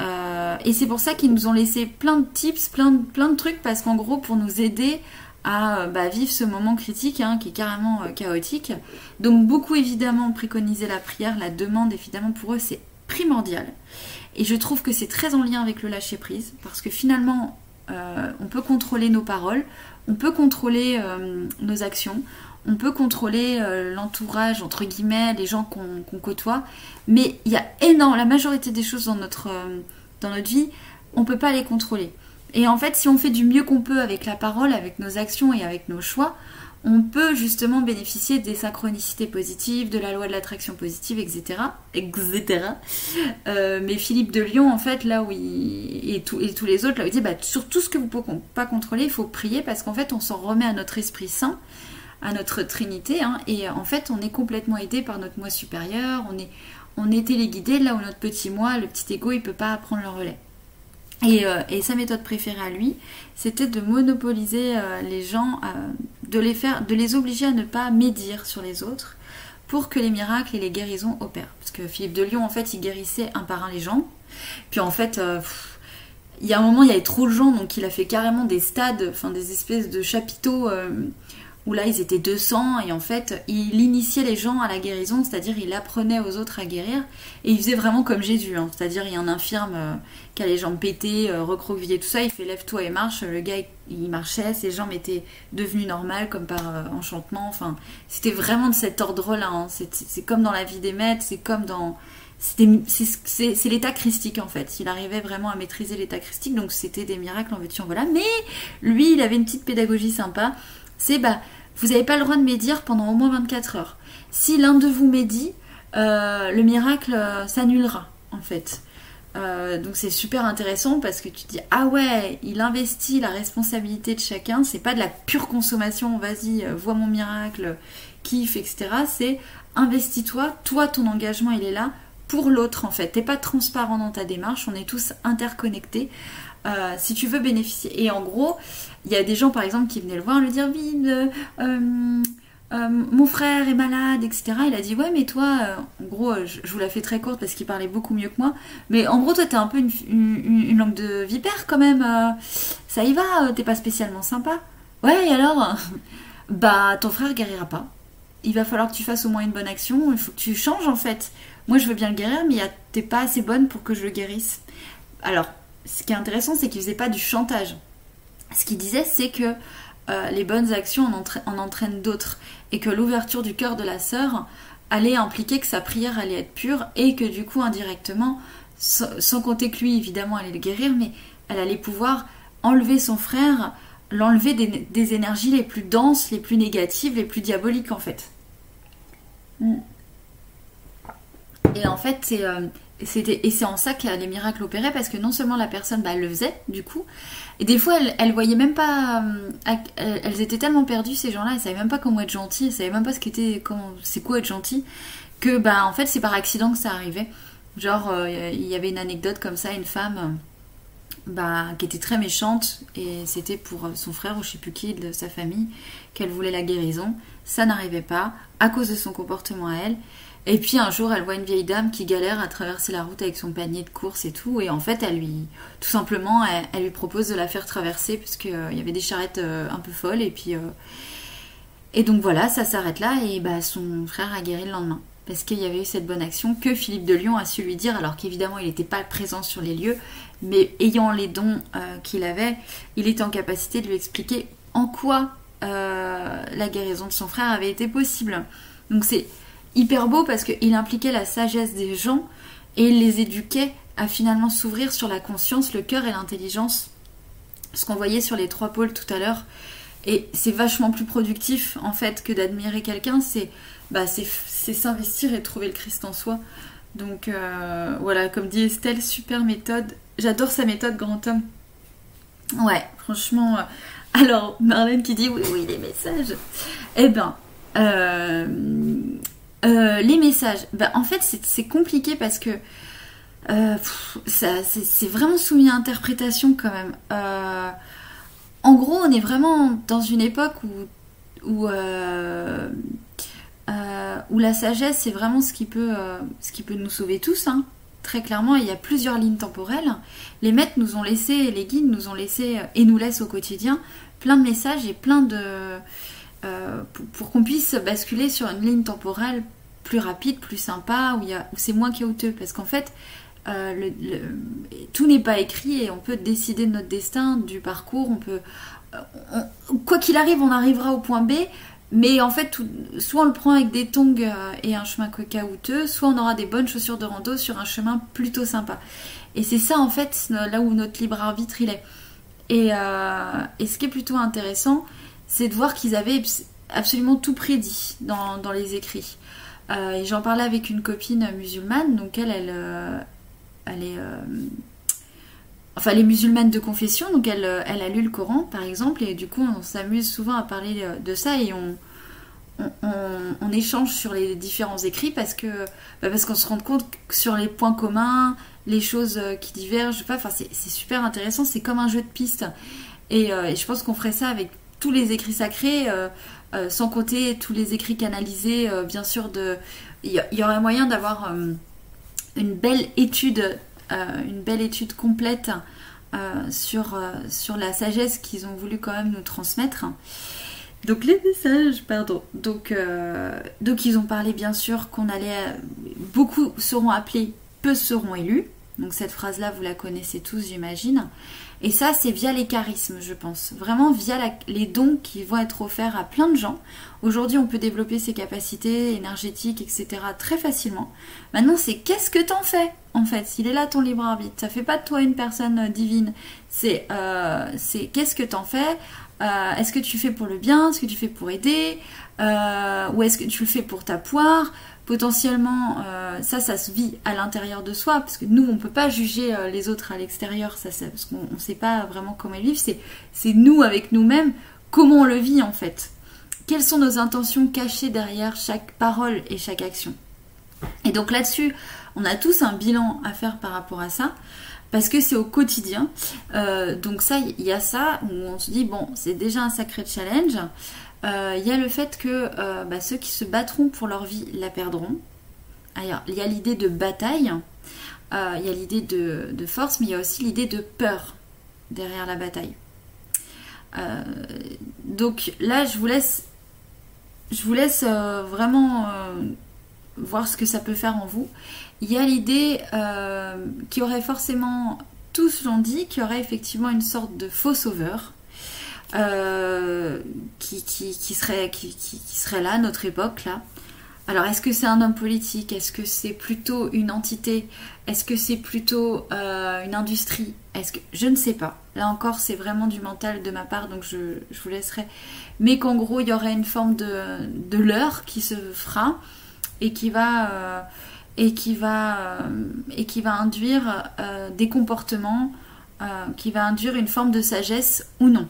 Euh, et c'est pour ça qu'ils nous ont laissé plein de tips, plein de, plein de trucs, parce qu'en gros, pour nous aider à bah, vivre ce moment critique hein, qui est carrément euh, chaotique. Donc beaucoup évidemment préconiser la prière, la demande évidemment pour eux c'est primordial. Et je trouve que c'est très en lien avec le lâcher prise, parce que finalement on peut contrôler nos paroles, on peut contrôler euh, nos actions, on peut contrôler euh, l'entourage, entre guillemets, les gens qu'on côtoie, mais il y a énormément, la majorité des choses dans notre, euh, dans notre vie, on ne peut pas les contrôler. Et en fait, si on fait du mieux qu'on peut avec la parole, avec nos actions et avec nos choix, on peut justement bénéficier des synchronicités positives, de la loi de l'attraction positive, etc. etc. Euh, mais Philippe de Lyon, en fait, là où il. et, tous les autres, là où il dit bah, sur tout ce que vous ne pouvez pas contrôler, il faut prier parce qu'en fait, on s'en remet à notre Esprit Saint, à notre Trinité, hein, et en fait, on est complètement aidé par notre moi supérieur, on est, on est téléguidé là où notre petit moi, le petit ego, il peut pas prendre le relais. Euh, et, sa méthode préférée à lui, c'était de monopoliser euh, les gens, euh, de les faire, de les obliger à ne pas médire sur les autres pour que les miracles et les guérisons opèrent. Parce que Philippe de Lyon, en fait, il guérissait un par un les gens. Puis en fait, il y a un moment, il y avait trop de gens, donc il a fait carrément des stades, enfin des espèces de chapiteaux où là ils étaient 200 et en fait il initiait les gens à la guérison, c'est-à-dire il apprenait aux autres à guérir et il faisait vraiment comme Jésus, hein. c'est-à-dire il y a un infirme euh, qui a les jambes pétées, euh, recroquevillées, tout ça, il fait lève-toi et marche, le gars il marchait, ses jambes étaient devenues normales comme par euh, enchantement, enfin c'était vraiment de cet ordre-là, hein. c'est comme dans la vie des maîtres, c'est comme dans... C'est l'état christique en fait. Il arrivait vraiment à maîtriser l'état christique, donc c'était des miracles en veux-tu en voilà. Mais lui, il avait une petite pédagogie sympa. C'est bah, vous n'avez pas le droit de médire pendant au moins 24 heures. Si l'un de vous médit, euh, le miracle euh, s'annulera, en fait. Euh, donc c'est super intéressant parce que tu dis ah ouais il investit la responsabilité de chacun c'est pas de la pure consommation vas-y vois mon miracle kiffe etc c'est investis-toi toi ton engagement il est là pour l'autre en fait t'es pas transparent dans ta démarche on est tous interconnectés si tu veux bénéficier et en gros il y a des gens, par exemple, qui venaient le voir, lui dire Oui, euh, euh, mon frère est malade, etc. Il a dit Ouais, mais toi, euh, en gros, je, vous la fais très courte parce qu'il parlait beaucoup mieux que moi. Mais en gros, toi, t'es un peu une, langue de vipère quand même. ça y va, t'es pas spécialement sympa. Ouais, alors Bah, ton frère guérira pas. Il va falloir que tu fasses au moins une bonne action. Il faut que tu changes en fait. Moi, je veux bien le guérir, mais t'es pas assez bonne pour que je le guérisse. Alors, ce qui est intéressant, c'est qu'il faisait pas du chantage ce qu'il disait, c'est que euh, les bonnes actions en, entraînent d'autres et que l'ouverture du cœur de la sœur allait impliquer que sa prière allait être pure et que du coup indirectement, sans, compter que lui évidemment allait le guérir, mais elle allait pouvoir enlever son frère, l'enlever des, énergies les plus denses, les plus négatives, les plus diaboliques en fait. Mm. Et en fait, c'est euh, et c'est en ça que les miracles opéraient parce que non seulement la personne bah, elle le faisait du coup et des fois elles, elles voyaient même pas euh, elles étaient tellement perdues ces gens-là elles savaient même pas comment être gentilles elles savaient même pas ce qu'était c'est quoi être gentil que bah en fait c'est par accident que ça arrivait. Genre euh, il y avait une anecdote comme ça une femme bah, qui était très méchante et c'était pour son frère ou je sais plus qui de sa famille qu'elle voulait la guérison. Ça n'arrivait pas à cause de son comportement à elle et puis un jour, elle voit une vieille dame qui galère à traverser la route avec son panier de courses et tout. Et en fait, elle lui, tout simplement, elle, lui propose de la faire traverser parce qu'il euh, y avait des charrettes euh, un peu folles. Et puis, euh, et donc voilà, ça s'arrête là. Et bah, son frère a guéri le lendemain parce qu'il y avait eu cette bonne action que Philippe de Lyon a su lui dire, alors qu'évidemment, il n'était pas présent sur les lieux, mais ayant les dons qu'il avait, il était en capacité de lui expliquer en quoi la guérison de son frère avait été possible. Donc c'est hyper beau parce qu'il impliquait la sagesse des gens et il les éduquait à finalement s'ouvrir sur la conscience, le cœur et l'intelligence. Ce qu'on voyait sur les trois pôles tout à l'heure. Et c'est vachement plus productif en fait que d'admirer quelqu'un, c'est bah, s'investir et trouver le Christ en soi. Donc euh, voilà, comme dit Estelle, super méthode. J'adore sa méthode, grand homme. Ouais, franchement. Euh, alors, Marlène qui dit oui, oui, les messages. Eh ben, euh, euh, les messages, bah, en fait c'est compliqué parce que euh, c'est vraiment soumis à interprétation quand même. Euh, en gros, on est vraiment dans une époque où, la sagesse c'est vraiment ce qui, peut, nous sauver tous. Hein. Très clairement, il y a plusieurs lignes temporelles. Les maîtres nous ont laissé, les guides nous ont laissé et nous laissent au quotidien plein de messages et plein de... pour qu'on puisse basculer sur une ligne temporelle plus rapide, plus sympa, où, c'est moins chaotique. Parce qu'en fait, euh, tout n'est pas écrit et on peut décider de notre destin, du parcours. On peut, euh, quoi qu'il arrive, on arrivera au point B. Mais en fait, soit on le prend avec des tongs euh, et un chemin caouteux, soit on aura des bonnes chaussures de rando sur un chemin plutôt sympa. Et c'est ça, en fait, là où notre libre arbitre il est. Et, et, ce qui est plutôt intéressant, c'est de voir qu'ils avaient absolument tout prédit dans les écrits. Et j'en parlais avec une copine musulmane, donc elle, elle, elle est enfin les musulmanes de confession, donc elle, elle a lu le Coran par exemple, et du coup on s'amuse souvent à parler de ça et on, on, échange sur les différents écrits parce que bah, parce qu'on se rend compte sur les points communs, les choses euh, qui divergent, pas, enfin c'est super intéressant, c'est comme un jeu de pistes. Euh, et, je pense qu'on ferait ça avec tous les écrits sacrés, euh, sans compter tous les écrits canalisés, bien sûr. Il y, aurait moyen d'avoir une belle étude, une belle étude complète sur sur la sagesse qu'ils ont voulu quand même nous transmettre. Donc les messages, pardon. Donc, euh, donc ils ont parlé bien sûr qu'on allait... Beaucoup seront appelés, peu seront élus. Donc cette phrase-là, vous la connaissez tous, j'imagine. Et ça, c'est via les charismes, je pense. Vraiment via les dons qui vont être offerts à plein de gens. Aujourd'hui, on peut développer ses capacités énergétiques, etc. très facilement. Maintenant, c'est qu'est-ce que t'en fais En fait, il est là ton libre arbitre. Ça fait pas de toi une personne euh, divine. C'est euh, qu'est-ce que t'en fais? Euh, est-ce que tu fais pour le bien? Est-ce que tu fais pour aider? Ou est-ce que tu le fais pour ta poire? Potentiellement, euh, ça, ça se vit à l'intérieur de soi, parce que nous, on peut pas juger les autres à l'extérieur, ça, parce qu'on ne sait pas vraiment comment ils vivent. C'est nous avec nous-mêmes, comment on le vit en fait. Quelles sont nos intentions cachées derrière chaque parole et chaque action? Et donc là-dessus, on a tous un bilan à faire par rapport à ça parce que c'est au quotidien. Euh, donc ça, il y a ça où on se dit, bon, c'est déjà un sacré challenge. Euh, il y a le fait que euh, bah, ceux qui se battront pour leur vie la perdront. Alors, il y a l'idée de bataille, il y a l'idée de, force, mais il y a aussi l'idée de peur derrière la bataille. donc là, je vous laisse, je vous laisse vraiment voir ce que ça peut faire en vous il y a l'idée euh, qu'il y aurait forcément, tous l'ont dit, qu'il y aurait effectivement une sorte de faux sauveur euh, qui, serait, qui, là, notre époque, là. Alors, est-ce que c'est un homme politique? Est-ce que c'est plutôt une entité? Est-ce que c'est plutôt euh, une industrie? Est-ce que je ne sais pas. Là encore, c'est vraiment du mental de ma part, donc je, vous laisserai. Mais qu'en gros, il y aurait une forme de, de leurre qui se fera et qui va et qui va, euh, et qui va induire euh, des comportements, euh, qui va induire une forme de sagesse ou non.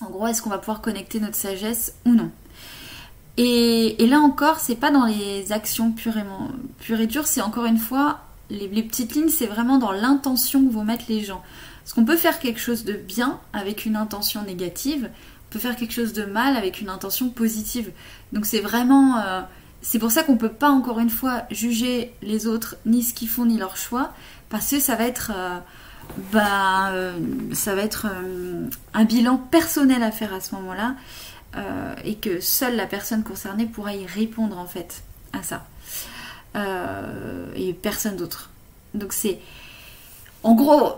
En gros, est-ce qu'on va pouvoir connecter notre sagesse ou non? Et, là encore, c'est pas dans les actions pures et, dures, c'est encore une fois, les, les petites lignes, c'est vraiment dans l'intention que vont mettre les gens. Parce qu'on peut faire quelque chose de bien avec une intention négative, on peut faire quelque chose de mal avec une intention positive. Donc c'est vraiment c'est pour ça qu'on ne peut pas encore une fois juger les autres, ni ce qu'ils font, ni leur choix, parce que ça va être, euh, bah, euh, euh, un bilan personnel à faire à ce moment-là, et que seule la personne concernée pourra y répondre en fait à ça, et personne d'autre. Donc c'est, en gros,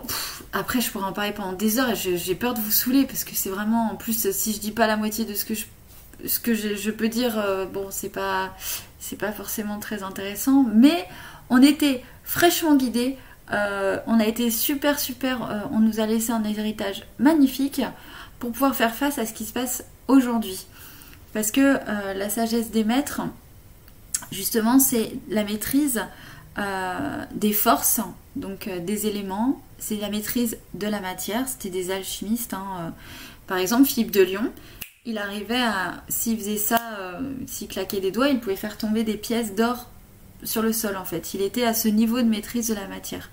après je pourrais en parler pendant des heures et j'ai peur de vous saouler parce que c'est vraiment, en plus, si je dis pas la moitié de ce que je ce que je, peux dire, euh, bon, c'est pas, pas forcément très intéressant, mais on était fraîchement guidés. Euh, on a été super, super. Euh, on nous a laissé un héritage magnifique pour pouvoir faire face à ce qui se passe aujourd'hui. Parce que la sagesse des maîtres, justement, c'est la maîtrise des forces, donc des éléments, c'est la maîtrise de la matière. C'était des alchimistes. Hein, par exemple, Philippe de Lyon, il arrivait à, s'il faisait ça, euh, s'il claquait des doigts, il pouvait faire tomber des pièces d'or sur le sol en fait. Il était à ce niveau de maîtrise de la matière.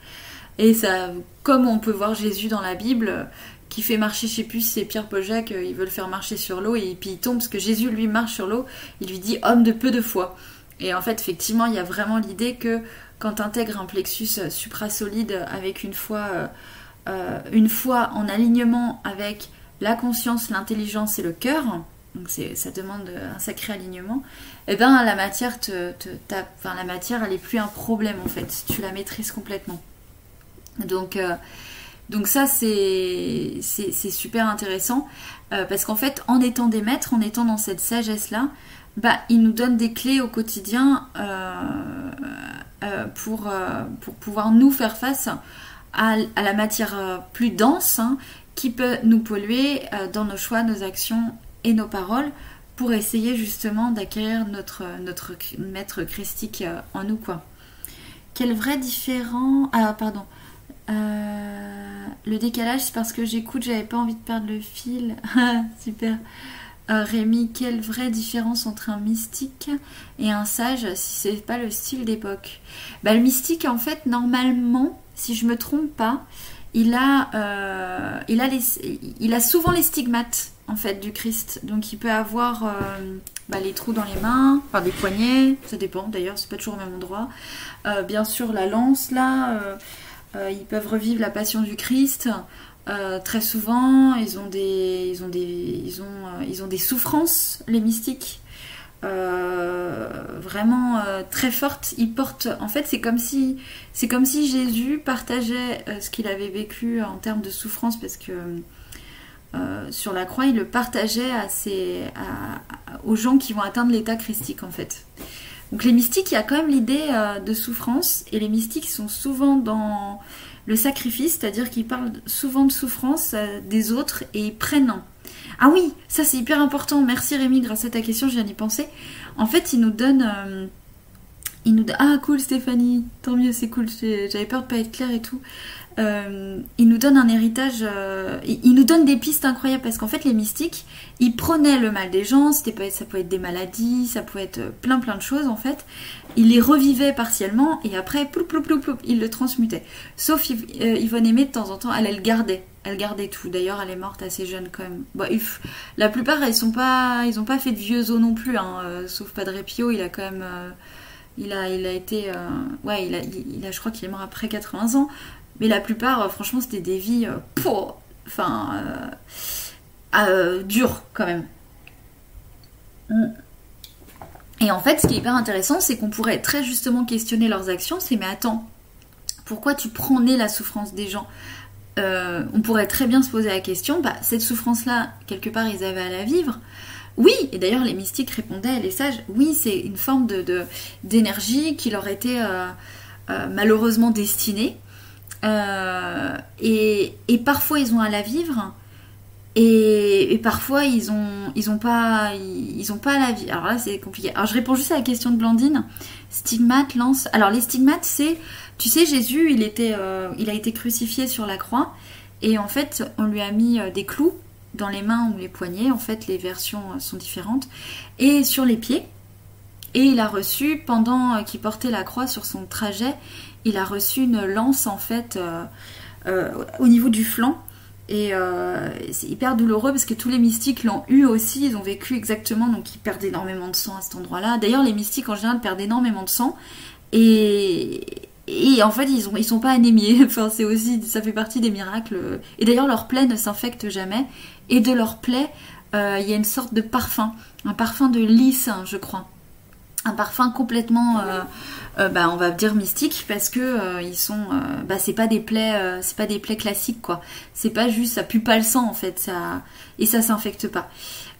Et ça, comme on peut voir Jésus dans la Bible, qui fait marcher, je sais plus si c'est Pierre Jacques, euh, il veut le faire marcher sur l'eau et puis il tombe parce que Jésus lui marche sur l'eau, il lui dit homme de peu de foi. Et en fait, effectivement, il y a vraiment l'idée que quand tu intègres un plexus euh, suprasolide avec une foi, une foi en alignement avec la conscience, l'intelligence et le cœur, donc ça demande un sacré alignement, et eh ben la matière te, enfin, la matière elle est plus un problème en fait, tu la maîtrises complètement. Donc euh, donc ça c'est c'est super intéressant euh, parce qu'en fait en étant des maîtres, en étant dans cette sagesse là, bah ils nous donnent des clés au quotidien euh, pour pour pouvoir nous faire face à, la matière plus dense hein, qui peut nous polluer euh, dans nos choix, nos actions et nos paroles pour essayer justement d'acquérir notre, maître christique euh, en nous. quoi. Quel vrai différent... Ah pardon. Euh, le décalage, c'est parce que j'écoute, j'avais pas envie de perdre le fil. Super. Rémi, quelle vraie différence entre un mystique et un sage si c'est pas le style d'époque? Bah, Le mystique, en fait, normalement, si je me trompe pas, il a, euh, il a, souvent les stigmates en fait du Christ. Donc il peut avoir euh, bah, les trous dans les mains, enfin des poignets, ça dépend d'ailleurs, c'est pas toujours au même endroit. Euh, bien sûr la lance là, ils peuvent revivre la passion du Christ. très souvent, ils ont des souffrances les mystiques. Euh, vraiment euh, très forte. Il porte, en fait, c'est comme si, c'est comme si Jésus partageait euh, ce qu'il avait vécu en termes de souffrance, parce que sur la croix, il le partageait à aux gens qui vont atteindre l'état christique, en fait. Donc les mystiques, il y a quand même l'idée de souffrance, et les mystiques sont souvent dans le sacrifice, c'est-à-dire qu'ils parlent souvent de souffrance des autres et ils prennent ah oui, ça c'est hyper important. Merci Rémi, grâce à ta question, je viens d'y penser. En fait, il nous donne. Euh, nous... Ah cool Stéphanie, tant mieux, c'est cool. J'avais peur de pas être claire et tout. Euh, il nous donne un héritage, euh, il, nous donne des pistes incroyables parce qu'en fait les mystiques, ils prenaient le mal des gens, c'était ça pouvait être des maladies, ça pouvait être plein plein de choses en fait. Ils les revivaient partiellement et après ploup ploup ploup ploup, ils le transmutaient. Sauf Yvonne Aimée de temps en temps, elle elle gardait elle gardait tout. D'ailleurs, elle est morte assez jeune quand même. Bah, la plupart, ils sont pas, ils ont pas fait de vieux os non plus. Hein. Euh, sauf Padre Pio, il a quand même, euh, il a, il a été, euh, ouais, il a, il a, je crois qu'il est mort après 80 ans. Mais la plupart, franchement, c'était des vies, pour, enfin, dures quand même. Mm. Et en fait, ce qui est hyper intéressant, c'est qu'on pourrait très justement questionner leurs actions. C'est mais attends, pourquoi tu prenais la souffrance des gens? Euh, on pourrait très bien se poser la question, bah, cette souffrance-là, quelque part, ils avaient à la vivre. Oui, et d'ailleurs les mystiques répondaient, les sages, oui, c'est une forme d'énergie qui leur était euh, euh, malheureusement destinée. Et, parfois ils ont à la vivre, et, parfois ils ont, ils ont pas, ils, ont pas la vivre. Alors là c'est compliqué. Alors je réponds juste à la question de Blandine. Stigmate, lance. Alors les stigmates, c'est tu sais, Jésus, il, était, euh, il a été crucifié sur la croix et en fait, on lui a mis euh, des clous dans les mains ou les poignets. En fait, les versions euh, sont différentes. Et sur les pieds. Et il a reçu, pendant qu'il portait la croix sur son trajet, il a reçu une lance en fait au niveau du flanc. Et c'est hyper douloureux parce que tous les mystiques l'ont eu aussi, ils ont vécu exactement, donc ils perdent énormément de sang à cet endroit-là. D'ailleurs, les mystiques en général perdent énormément de sang. Et, et en fait, ils, ont, ils sont pas anémiés. Enfin, c'est aussi, ça fait partie des miracles. Et d'ailleurs, leur plaie ne s'infecte jamais. Et de leur plaie, euh, il y a une sorte de parfum, un parfum de lys, hein, je crois. Un parfum complètement, euh, euh, bah, on va dire mystique, parce que ils sont, bah, c'est pas des plaies, c'est pas des plaies classiques, quoi. C'est pas juste, ça pue pas le sang en fait, ça, et ça s'infecte pas.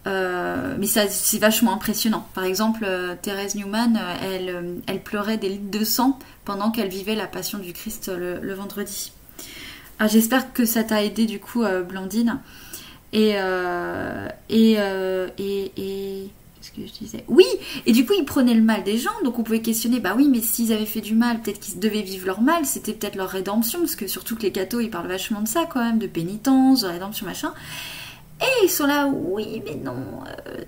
mais ça, c'est vachement impressionnant. Par exemple, Thérèse Newman, elle, pleurait des litres de sang pendant qu'elle vivait la passion du Christ le, vendredi. Ah, j'espère que ça t'a aidé du coup, euh, Blandine. Et, euh, euh, et, et, Oui, et du coup, ils prenaient le mal des gens, donc on pouvait questionner, bah oui, mais s'ils avaient fait du mal, peut-être qu'ils devaient vivre leur mal, c'était peut-être leur rédemption, parce que surtout que les cathos, ils parlent vachement de ça quand même, de pénitence, de rédemption, machin. Et ils sont là, oui, mais non,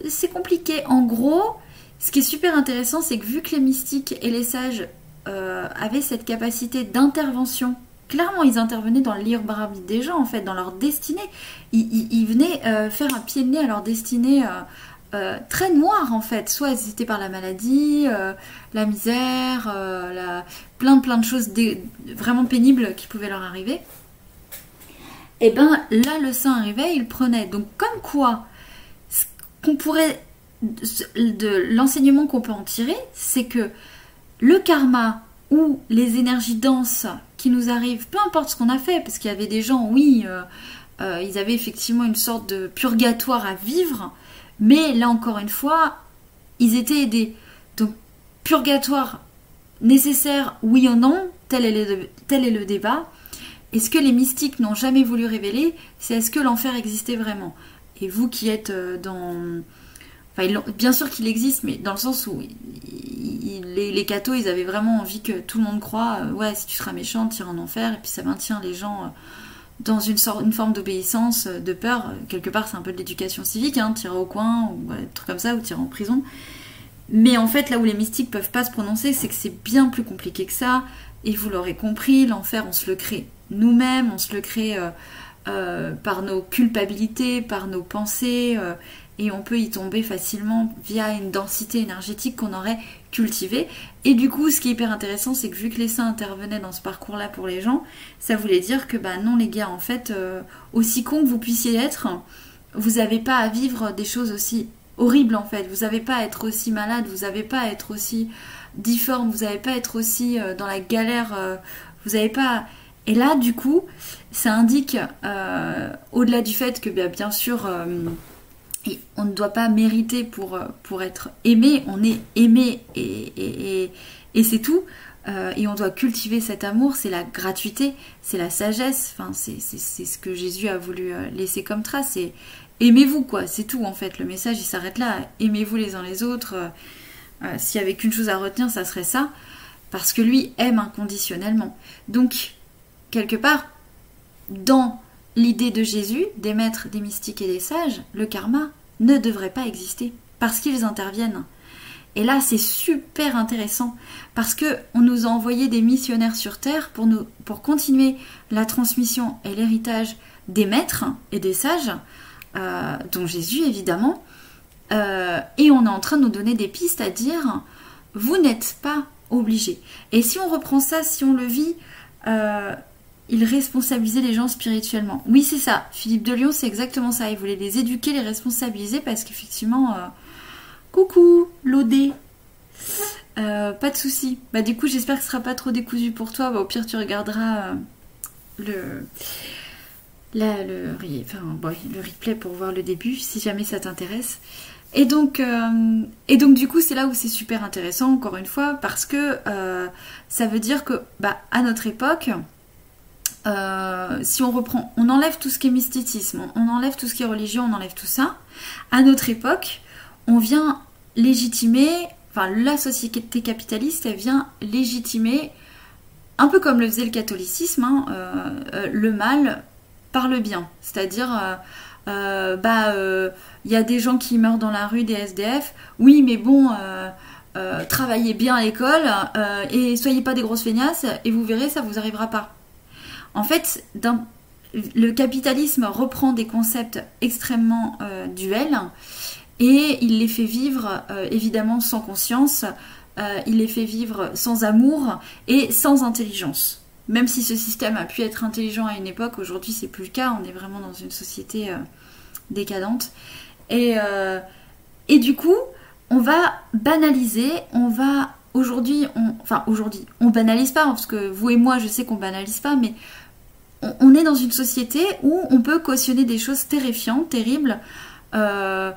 c'est compliqué. En gros, ce qui est super intéressant, c'est que vu que les mystiques et les sages euh, avaient cette capacité d'intervention. Clairement, ils intervenaient dans le libre arbitre des gens, en fait, dans leur destinée. Ils, venaient euh, faire un pied de nez à leur destinée euh, très noire, en fait. Soit c'était par la maladie, la misère, la... plein plein de choses vraiment pénibles qui pouvaient leur arriver. Et eh ben là, le saint arrivait, il prenait. Donc, comme quoi, qu'on pourrait de l'enseignement qu'on peut en tirer, c'est que le karma ou les énergies denses qui nous arrivent, peu importe ce qu'on a fait, parce qu'il y avait des gens, oui, euh, euh, ils avaient effectivement une sorte de purgatoire à vivre, mais là encore une fois, ils étaient aidés. Donc, purgatoire nécessaire, oui ou non, tel est le, débat. Et ce que les mystiques n'ont jamais voulu révéler, c'est est-ce que l'enfer existait vraiment? Et vous qui êtes euh, dans... Bien sûr qu'il existe, mais dans le sens où les, cathos, ils avaient vraiment envie que tout le monde croit, euh, ouais, si tu seras méchant, tu iras en enfer, et puis ça maintient les gens euh, dans une, sorte, une forme d'obéissance, de peur. Quelque part, c'est un peu de l'éducation civique, hein, tirer au coin, ou trucs comme ça, ou tirer en prison. Mais en fait, là où les mystiques peuvent pas se prononcer, c'est que c'est bien plus compliqué que ça. Et vous l'aurez compris, l'enfer, on se le crée nous-mêmes, on se le crée euh, euh, par nos culpabilités, par nos pensées, euh, et on peut y tomber facilement via une densité énergétique qu'on aurait cultivée. Et du coup, ce qui est hyper intéressant, c'est que vu que les saints intervenaient dans ce parcours-là pour les gens, ça voulait dire que bah non les gars, en fait, aussi con que vous puissiez être, vous n'avez pas à vivre des choses aussi horribles en fait. Vous n'avez pas à être aussi malade, vous n'avez pas à être aussi difforme, vous n'avez pas à être aussi dans la galère, vous n'avez pas et là, du coup, ça indique, euh, au-delà du fait que bah, bien sûr, euh, on ne doit pas mériter pour, euh, pour être aimé, on est aimé et, et, c'est tout. et on doit cultiver cet amour, c'est la gratuité, c'est la sagesse, enfin, c'est ce que Jésus a voulu laisser comme trace, c'est aimez-vous, quoi, c'est tout en fait. Le message il s'arrête là, aimez-vous les uns les autres. S'il y avait qu'une chose à retenir, ça serait ça, parce que lui aime inconditionnellement. Donc, quelque part, dans l'idée de Jésus, des maîtres, des mystiques et des sages, le karma ne devrait pas exister parce qu'ils interviennent. Et là, c'est super intéressant parce que on nous a envoyé des missionnaires sur terre pour nous continuer la transmission et l'héritage des maîtres et des sages, euh, dont Jésus évidemment. Euh, et on est en train de nous donner des pistes à dire vous n'êtes pas obligé. Et si on reprend ça, si on le vit euh, il responsabilisait les gens spirituellement. Oui, c'est ça. Philippe de Lyon, c'est exactement ça. Il voulait les éduquer, les responsabiliser parce qu'effectivement, euh, coucou, l'OD. Euh, pas de souci. Bah du coup, j'espère que ce sera pas trop décousu pour toi. Bah, au pire, tu regarderas euh, le là le enfin, le replay pour voir le début si jamais ça t'intéresse. Et donc, et donc du coup, c'est là où c'est super intéressant, encore une fois, parce que ça veut dire que, bah, à notre époque, euh, si on reprend, on enlève tout ce qui est mysticisme, on enlève tout ce qui est religion, on enlève tout ça. À notre époque, on vient légitimer, enfin la société capitaliste, elle vient légitimer, un peu comme le faisait le catholicisme, hein, euh, euh, le mal par le bien. C'est-à-dire, bah, il y a des gens qui meurent dans la rue, des SDF. Oui, mais bon. travaillez bien à l'école et soyez pas des grosses feignasses et vous verrez ça vous arrivera pas. En fait, le capitalisme reprend des concepts extrêmement euh, duels et il les fait vivre euh, évidemment sans conscience, euh, il les fait vivre sans amour et sans intelligence. Même si ce système a pu être intelligent à une époque, aujourd'hui c'est plus le cas, on est vraiment dans une société décadente. Et, et du coup, on va banaliser, on va aujourd'hui, enfin aujourd'hui, on banalise pas, parce que vous et moi, je sais qu'on banalise pas, mais on, est dans une société où on peut cautionner des choses terrifiantes, terribles, euh,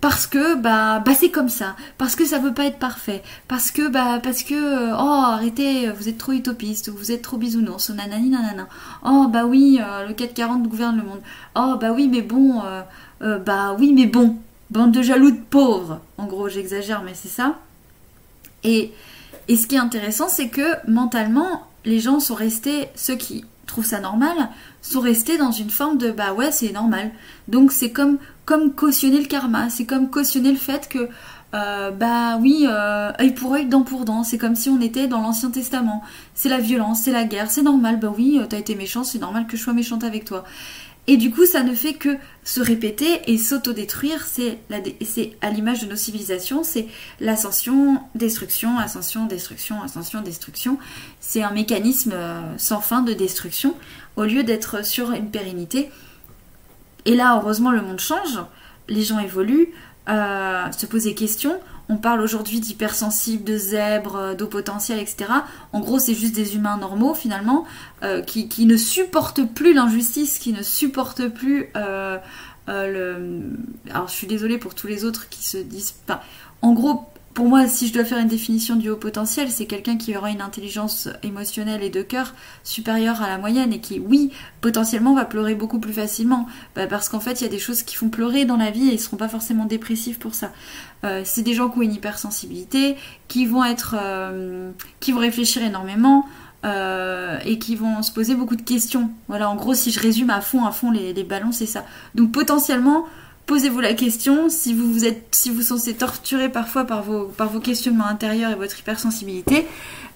parce que bah, bah c'est comme ça, parce que ça veut pas être parfait, parce que bah parce que euh, oh arrêtez, vous êtes trop utopiste, vous êtes trop bisounours, nanani nanana. Oh bah oui, euh, le 440 gouverne le monde. Oh bah oui, mais bon, bah oui, mais bon, bande de jaloux de pauvres. En gros, j'exagère, mais c'est ça. Et, et ce qui est intéressant, c'est que mentalement, les gens sont restés, ceux qui trouvent ça normal, sont restés dans une forme de bah ouais, c'est normal. Donc c'est comme, comme cautionner le karma, c'est comme cautionner le fait que euh, bah oui, euh, œil pour œil, dent pour dent. C'est comme si on était dans l'Ancien Testament. C'est la violence, c'est la guerre, c'est normal. Bah oui, euh, t'as été méchant, c'est normal que je sois méchante avec toi. Et du coup, ça ne fait que se répéter et s'autodétruire. C'est à l'image de nos civilisations, c'est l'ascension, destruction, ascension, destruction, ascension, destruction. C'est un mécanisme euh, sans fin de destruction au lieu d'être sur une pérennité. Et là, heureusement, le monde change, les gens évoluent, euh, se posent des questions. On parle aujourd'hui d'hypersensibles, de zèbres, d'eau potentiel, etc. En gros, c'est juste des humains normaux finalement euh, qui, ne supportent plus l'injustice, qui ne supportent plus euh, euh, le. Alors, je suis désolée pour tous les autres qui se disent. En gros, pour moi, si je dois faire une définition du haut potentiel, c'est quelqu'un qui aura une intelligence émotionnelle et de cœur supérieure à la moyenne et qui, oui, potentiellement va pleurer beaucoup plus facilement. Bah, parce qu'en fait, il y a des choses qui font pleurer dans la vie et ils seront pas forcément dépressifs pour ça. Euh, c'est des gens qui ont une hypersensibilité, qui vont être, euh, qui vont réfléchir énormément. Euh, et qui vont se poser beaucoup de questions. Voilà, en gros, si je résume à fond, à fond les ballons, c'est ça. Donc potentiellement, posez-vous la question si vous vous êtes si vous sentez torturé parfois par vos par vos questionnements intérieurs et votre hypersensibilité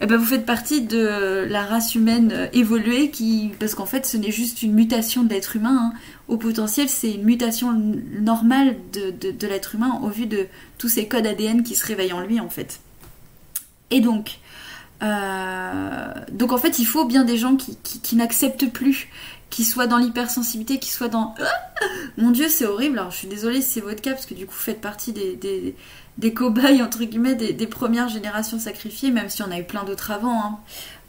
eh ben vous faites partie de la race humaine euh, évoluée qui parce qu'en fait ce n'est juste une mutation de l'être humain hein. au potentiel c'est une mutation normale de, de, l'être humain au vu de tous ces codes ADN qui se réveillent en lui en fait et donc euh, donc en fait il faut bien des gens qui, qui n'acceptent plus qui soit dans l'hypersensibilité, qui soit dans mon Dieu, c'est horrible. Alors je suis désolée si c'est votre cas, parce que du coup, vous faites partie des, des, des cobayes, entre guillemets, des, premières générations sacrifiées, même si on a eu plein d'autres avant. Hein.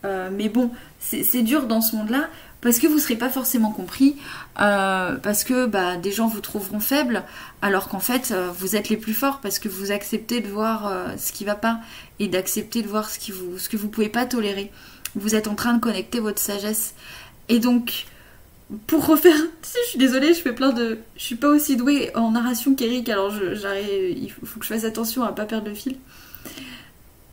Euh, mais bon, c'est dur dans ce monde-là, parce que vous ne serez pas forcément compris, euh, parce que bah, des gens vous trouveront faible, alors qu'en fait, euh, vous êtes les plus forts, parce que vous acceptez de voir ce qui va pas, et d'accepter de voir ce, qui vous, ce que vous pouvez pas tolérer. Vous êtes en train de connecter votre sagesse. Et donc, pour refaire, je suis désolée, je fais plein de, je suis pas aussi douée en narration qu'Eric, alors j'arrive, il faut que je fasse attention à pas perdre le fil.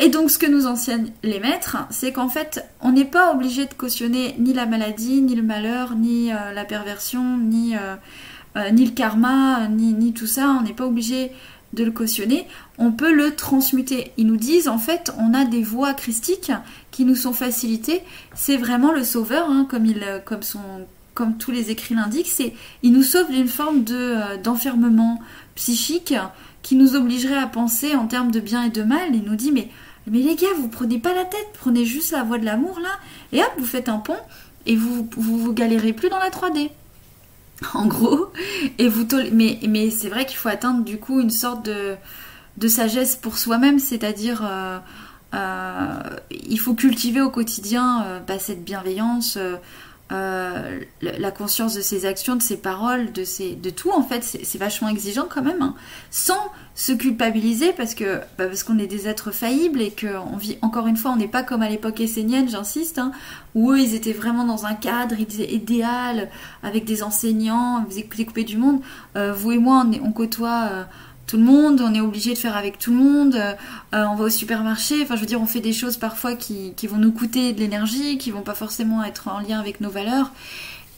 Et donc, ce que nous enseignent les maîtres, c'est qu'en fait, on n'est pas obligé de cautionner ni la maladie, ni le malheur, ni euh, la perversion, ni, euh, euh, le karma, ni, ni tout ça. On n'est pas obligé de le cautionner. On peut le transmuter. Ils nous disent, en fait, on a des voies christiques qui nous sont facilitées. C'est vraiment le sauveur, hein, comme, il, comme son comme tous les écrits l'indiquent, c'est il nous sauve d'une forme de euh, d'enfermement psychique qui nous obligerait à penser en termes de bien et de mal. Il nous dit mais mais les gars, vous prenez pas la tête, prenez juste la voie de l'amour là, et hop, vous faites un pont et vous vous, vous galérez plus dans la 3D. En gros, et vous mais mais c'est vrai qu'il faut atteindre du coup une sorte de de sagesse pour soi-même, c'est-à-dire euh, euh, il faut cultiver au quotidien bah, cette bienveillance, euh, la conscience de ses actions, de ses paroles, de, ses, de tout en fait, c'est vachement exigeant quand même, hein. sans se culpabiliser parce que bah, parce qu'on est des êtres faillibles et qu'on vit encore une fois, on n'est pas comme à l'époque essénienne, j'insiste, hein, où eux ils étaient vraiment dans un cadre idéal avec des enseignants, vous écoutez du monde. Euh, vous et moi, on, on côtoie euh, tout le monde, on est obligé de faire avec tout le monde, euh, on va au supermarché, enfin je veux dire on fait des choses parfois qui, vont nous coûter de l'énergie, qui vont pas forcément être en lien avec nos valeurs,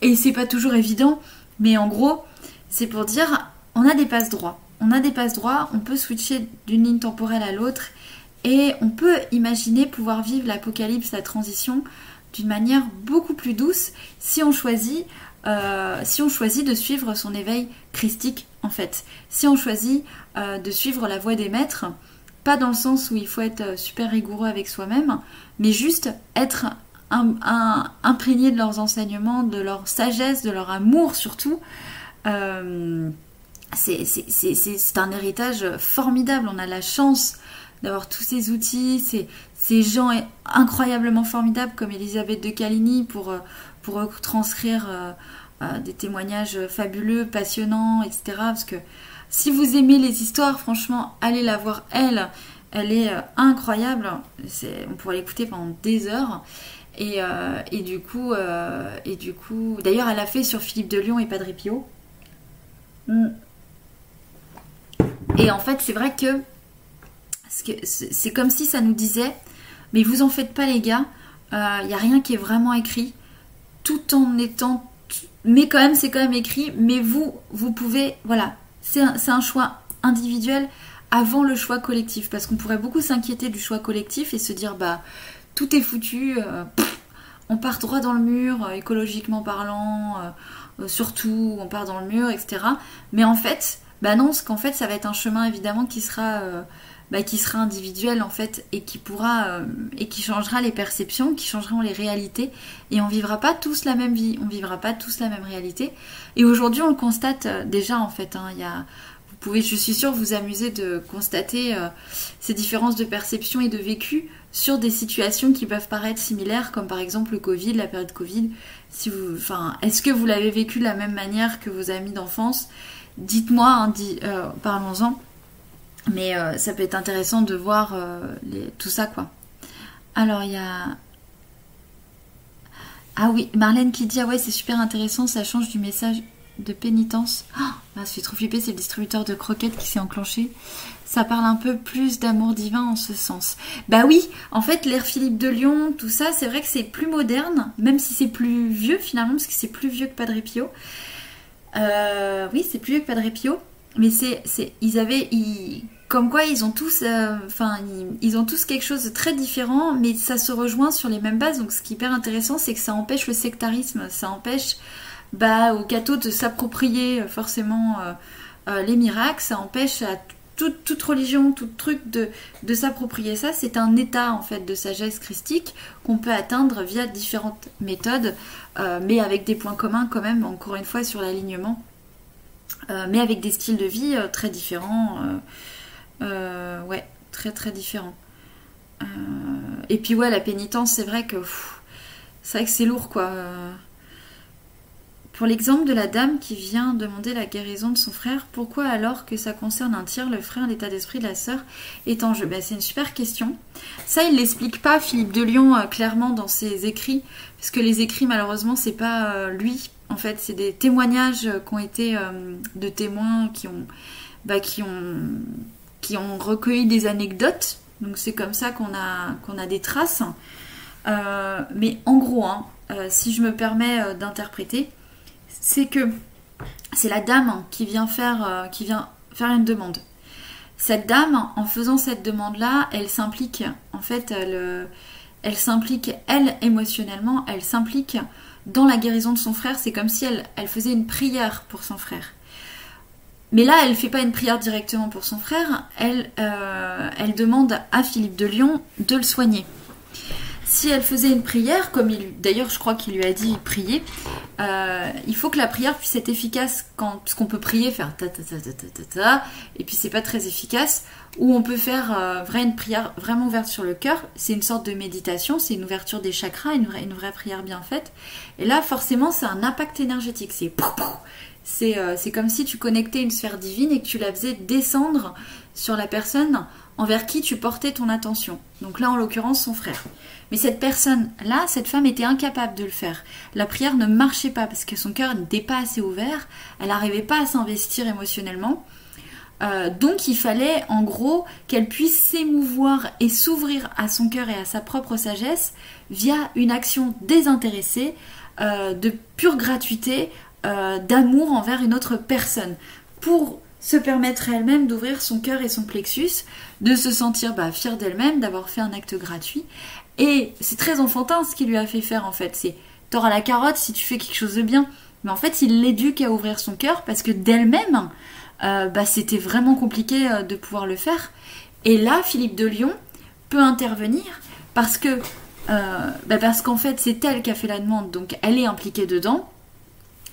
et c'est pas toujours évident, mais en gros c'est pour dire on a des passes droits, on a des passes droits, on peut switcher d'une ligne temporelle à l'autre, et on peut imaginer pouvoir vivre l'apocalypse, la transition d'une manière beaucoup plus douce si on choisit euh, si on choisit de suivre son éveil christique en fait. Si on choisit euh, de suivre la voie des maîtres, pas dans le sens où il faut être euh, super rigoureux avec soi-même, mais juste être imprégné de leurs enseignements, de leur sagesse, de leur amour surtout. c'est un héritage formidable. On a la chance d'avoir tous ces outils, ces, gens incroyablement formidables comme Elisabeth de Caligny pour, pour transcrire euh, des témoignages fabuleux, passionnants, etc. Parce que si vous aimez les histoires, franchement, allez la voir elle. Elle est euh, incroyable. on pourrait l'écouter pendant des heures. Et, euh, du coup, et du coup, d'ailleurs, elle a fait sur Philippe de Lyon et Padre Pio. Mm. Et en fait, c'est vrai que c'est comme si ça nous disait, mais vous en faites pas les gars, il n'y a rien qui est vraiment écrit, tout en étant mais quand même, c'est quand même écrit. Mais vous, vous pouvez, voilà, c'est un, choix individuel avant le choix collectif. Parce qu'on pourrait beaucoup s'inquiéter du choix collectif et se dire, bah, tout est foutu, euh, on part droit dans le mur, euh, écologiquement parlant, euh, surtout, on part dans le mur, etc. Mais en fait, bah non, parce qu'en fait, ça va être un chemin évidemment qui sera bah, qui sera individuel en fait et qui pourra euh, et qui changera les perceptions, qui changera les réalités et on vivra pas tous la même vie, on vivra pas tous la même réalité. Et aujourd'hui on le constate euh, déjà en fait. Hein, y a, vous pouvez, je suis sûre, vous amuser de constater euh, ces différences de perception et de vécu sur des situations qui peuvent paraître similaires, comme par exemple le Covid, la période Covid. Si vous, enfin, est-ce que vous l'avez vécu de la même manière que vos amis d'enfance? Dites-moi, hein, parlons-en. Mais euh, ça peut être intéressant de voir euh, tout ça, quoi. Alors, il y a. Ah oui, Marlène qui dit Ah ouais, c'est super intéressant, ça change du message de pénitence. Je suis trop flippée, c'est le distributeur de croquettes qui s'est enclenché. Ça parle un peu plus d'amour divin en ce sens. Bah oui, en fait, l'ère Philippe de Lyon, tout ça, c'est vrai que c'est plus moderne, même si c'est plus vieux finalement, parce que c'est plus vieux que Padre Pio. Euh, oui, c'est plus vieux que Padre Pio, mais c'est, ils avaient, comme quoi ils ont tous, euh, enfin, ils, ont tous quelque chose de très différent, mais ça se rejoint sur les mêmes bases. Donc, ce qui est hyper intéressant, c'est que ça empêche le sectarisme, ça empêche, bah, aux cathos de s'approprier euh, forcément euh, les miracles, ça empêche à toute, religion, tout truc de, s'approprier ça. C'est un état en fait de sagesse christique qu'on peut atteindre via différentes méthodes, mais avec des points communs quand même, encore une fois, sur l'alignement. Euh, mais avec des styles de vie euh, très différents. euh, ouais, très très différents. Et puis ouais, la pénitence, c'est vrai que c'est vrai que c'est lourd quoi. Pour l'exemple de la dame qui vient demander la guérison de son frère, pourquoi alors que ça concerne un tiers, le frère, l'état d'esprit de la sœur est en jeu? Ben, C'est une super question. Ça, il l'explique pas, Philippe de Lyon, clairement dans ses écrits, parce que les écrits, malheureusement, c'est pas lui. En fait, c'est des témoignages qui ont été euh, de témoins qui ont, bah, qui ont, recueilli des anecdotes. Donc c'est comme ça qu'on a, qu'on a des traces. Euh, mais en gros, hein, euh, si je me permets d'interpréter, c'est que c'est la dame qui vient faire, une demande. Cette dame, en faisant cette demande-là, elle s'implique. En fait, elle s'implique, elle, émotionnellement, elle s'implique dans la guérison de son frère. C'est comme si elle, elle faisait une prière pour son frère. Mais là, elle fait pas une prière directement pour son frère. Elle, euh, elle demande à Philippe de Lyon de le soigner. Si elle faisait une prière, comme il, d'ailleurs, je crois qu'il lui a dit prier, euh, il faut que la prière puisse être efficace quand, parce qu'on peut prier, faire ta ta ta ta ta ta ta, et puis c'est pas très efficace. Ou on peut faire euh, une prière vraiment ouverte sur le cœur. C'est une sorte de méditation, c'est une ouverture des chakras, une vraie, une vraie prière bien faite. Et là, forcément, c'est un impact énergétique. C'est euh, c'est comme si tu connectais une sphère divine et que tu la faisais descendre sur la personne envers qui tu portais ton attention. Donc là, en l'occurrence, son frère. Mais cette personne-là, cette femme était incapable de le faire. La prière ne marchait pas parce que son cœur n'était pas assez ouvert, elle n'arrivait pas à s'investir émotionnellement. Euh, donc il fallait en gros qu'elle puisse s'émouvoir et s'ouvrir à son cœur et à sa propre sagesse via une action désintéressée, euh, de pure gratuité, euh, d'amour envers une autre personne, pour se permettre elle-même d'ouvrir son cœur et son plexus, de se sentir bah, fière d'elle-même, d'avoir fait un acte gratuit. Et c'est très enfantin ce qu'il lui a fait faire en fait. C'est t'auras la carotte si tu fais quelque chose de bien. Mais en fait, il l'éduque à ouvrir son cœur parce que d'elle-même, euh, bah, c'était vraiment compliqué euh, de pouvoir le faire. Et là, Philippe de Lyon peut intervenir parce que euh, bah, qu'en fait, c'est elle qui a fait la demande, donc elle est impliquée dedans.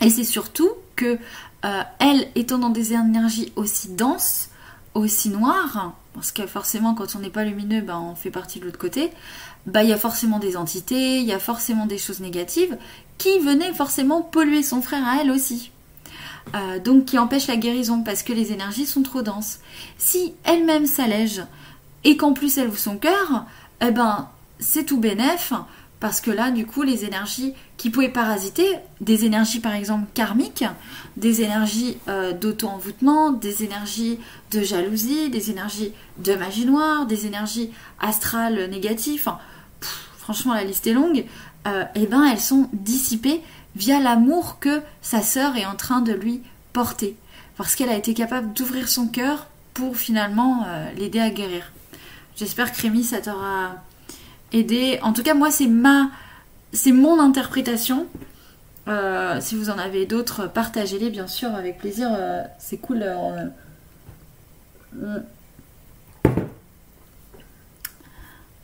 Et c'est surtout que euh, elle, étant dans des énergies aussi denses, aussi noires, parce que forcément, quand on n'est pas lumineux, bah, on fait partie de l'autre côté. Il y a forcément des entités, il y a forcément des choses négatives qui venaient forcément polluer son frère à elle aussi. Euh, donc qui empêche la guérison parce que les énergies sont trop denses. Si elle-même s'allège et qu'en plus elle ouvre son cœur, eh ben c'est tout bénef parce que là du coup les énergies qui pouvaient parasiter, des énergies par exemple karmiques, des énergies euh, d'auto-envoûtement, des énergies de jalousie, des énergies de magie noire, des énergies astrales négatives, franchement la liste est longue, euh, eh ben elles sont dissipées via l'amour que sa sœur est en train de lui porter. Parce qu'elle a été capable d'ouvrir son cœur pour finalement euh, l'aider à guérir. J'espère que Rémi, ça t'aura aidé. En tout cas, moi, c'est ma, c'est mon interprétation. Euh, si vous en avez d'autres, partagez-les bien sûr avec plaisir. Euh, c'est cool.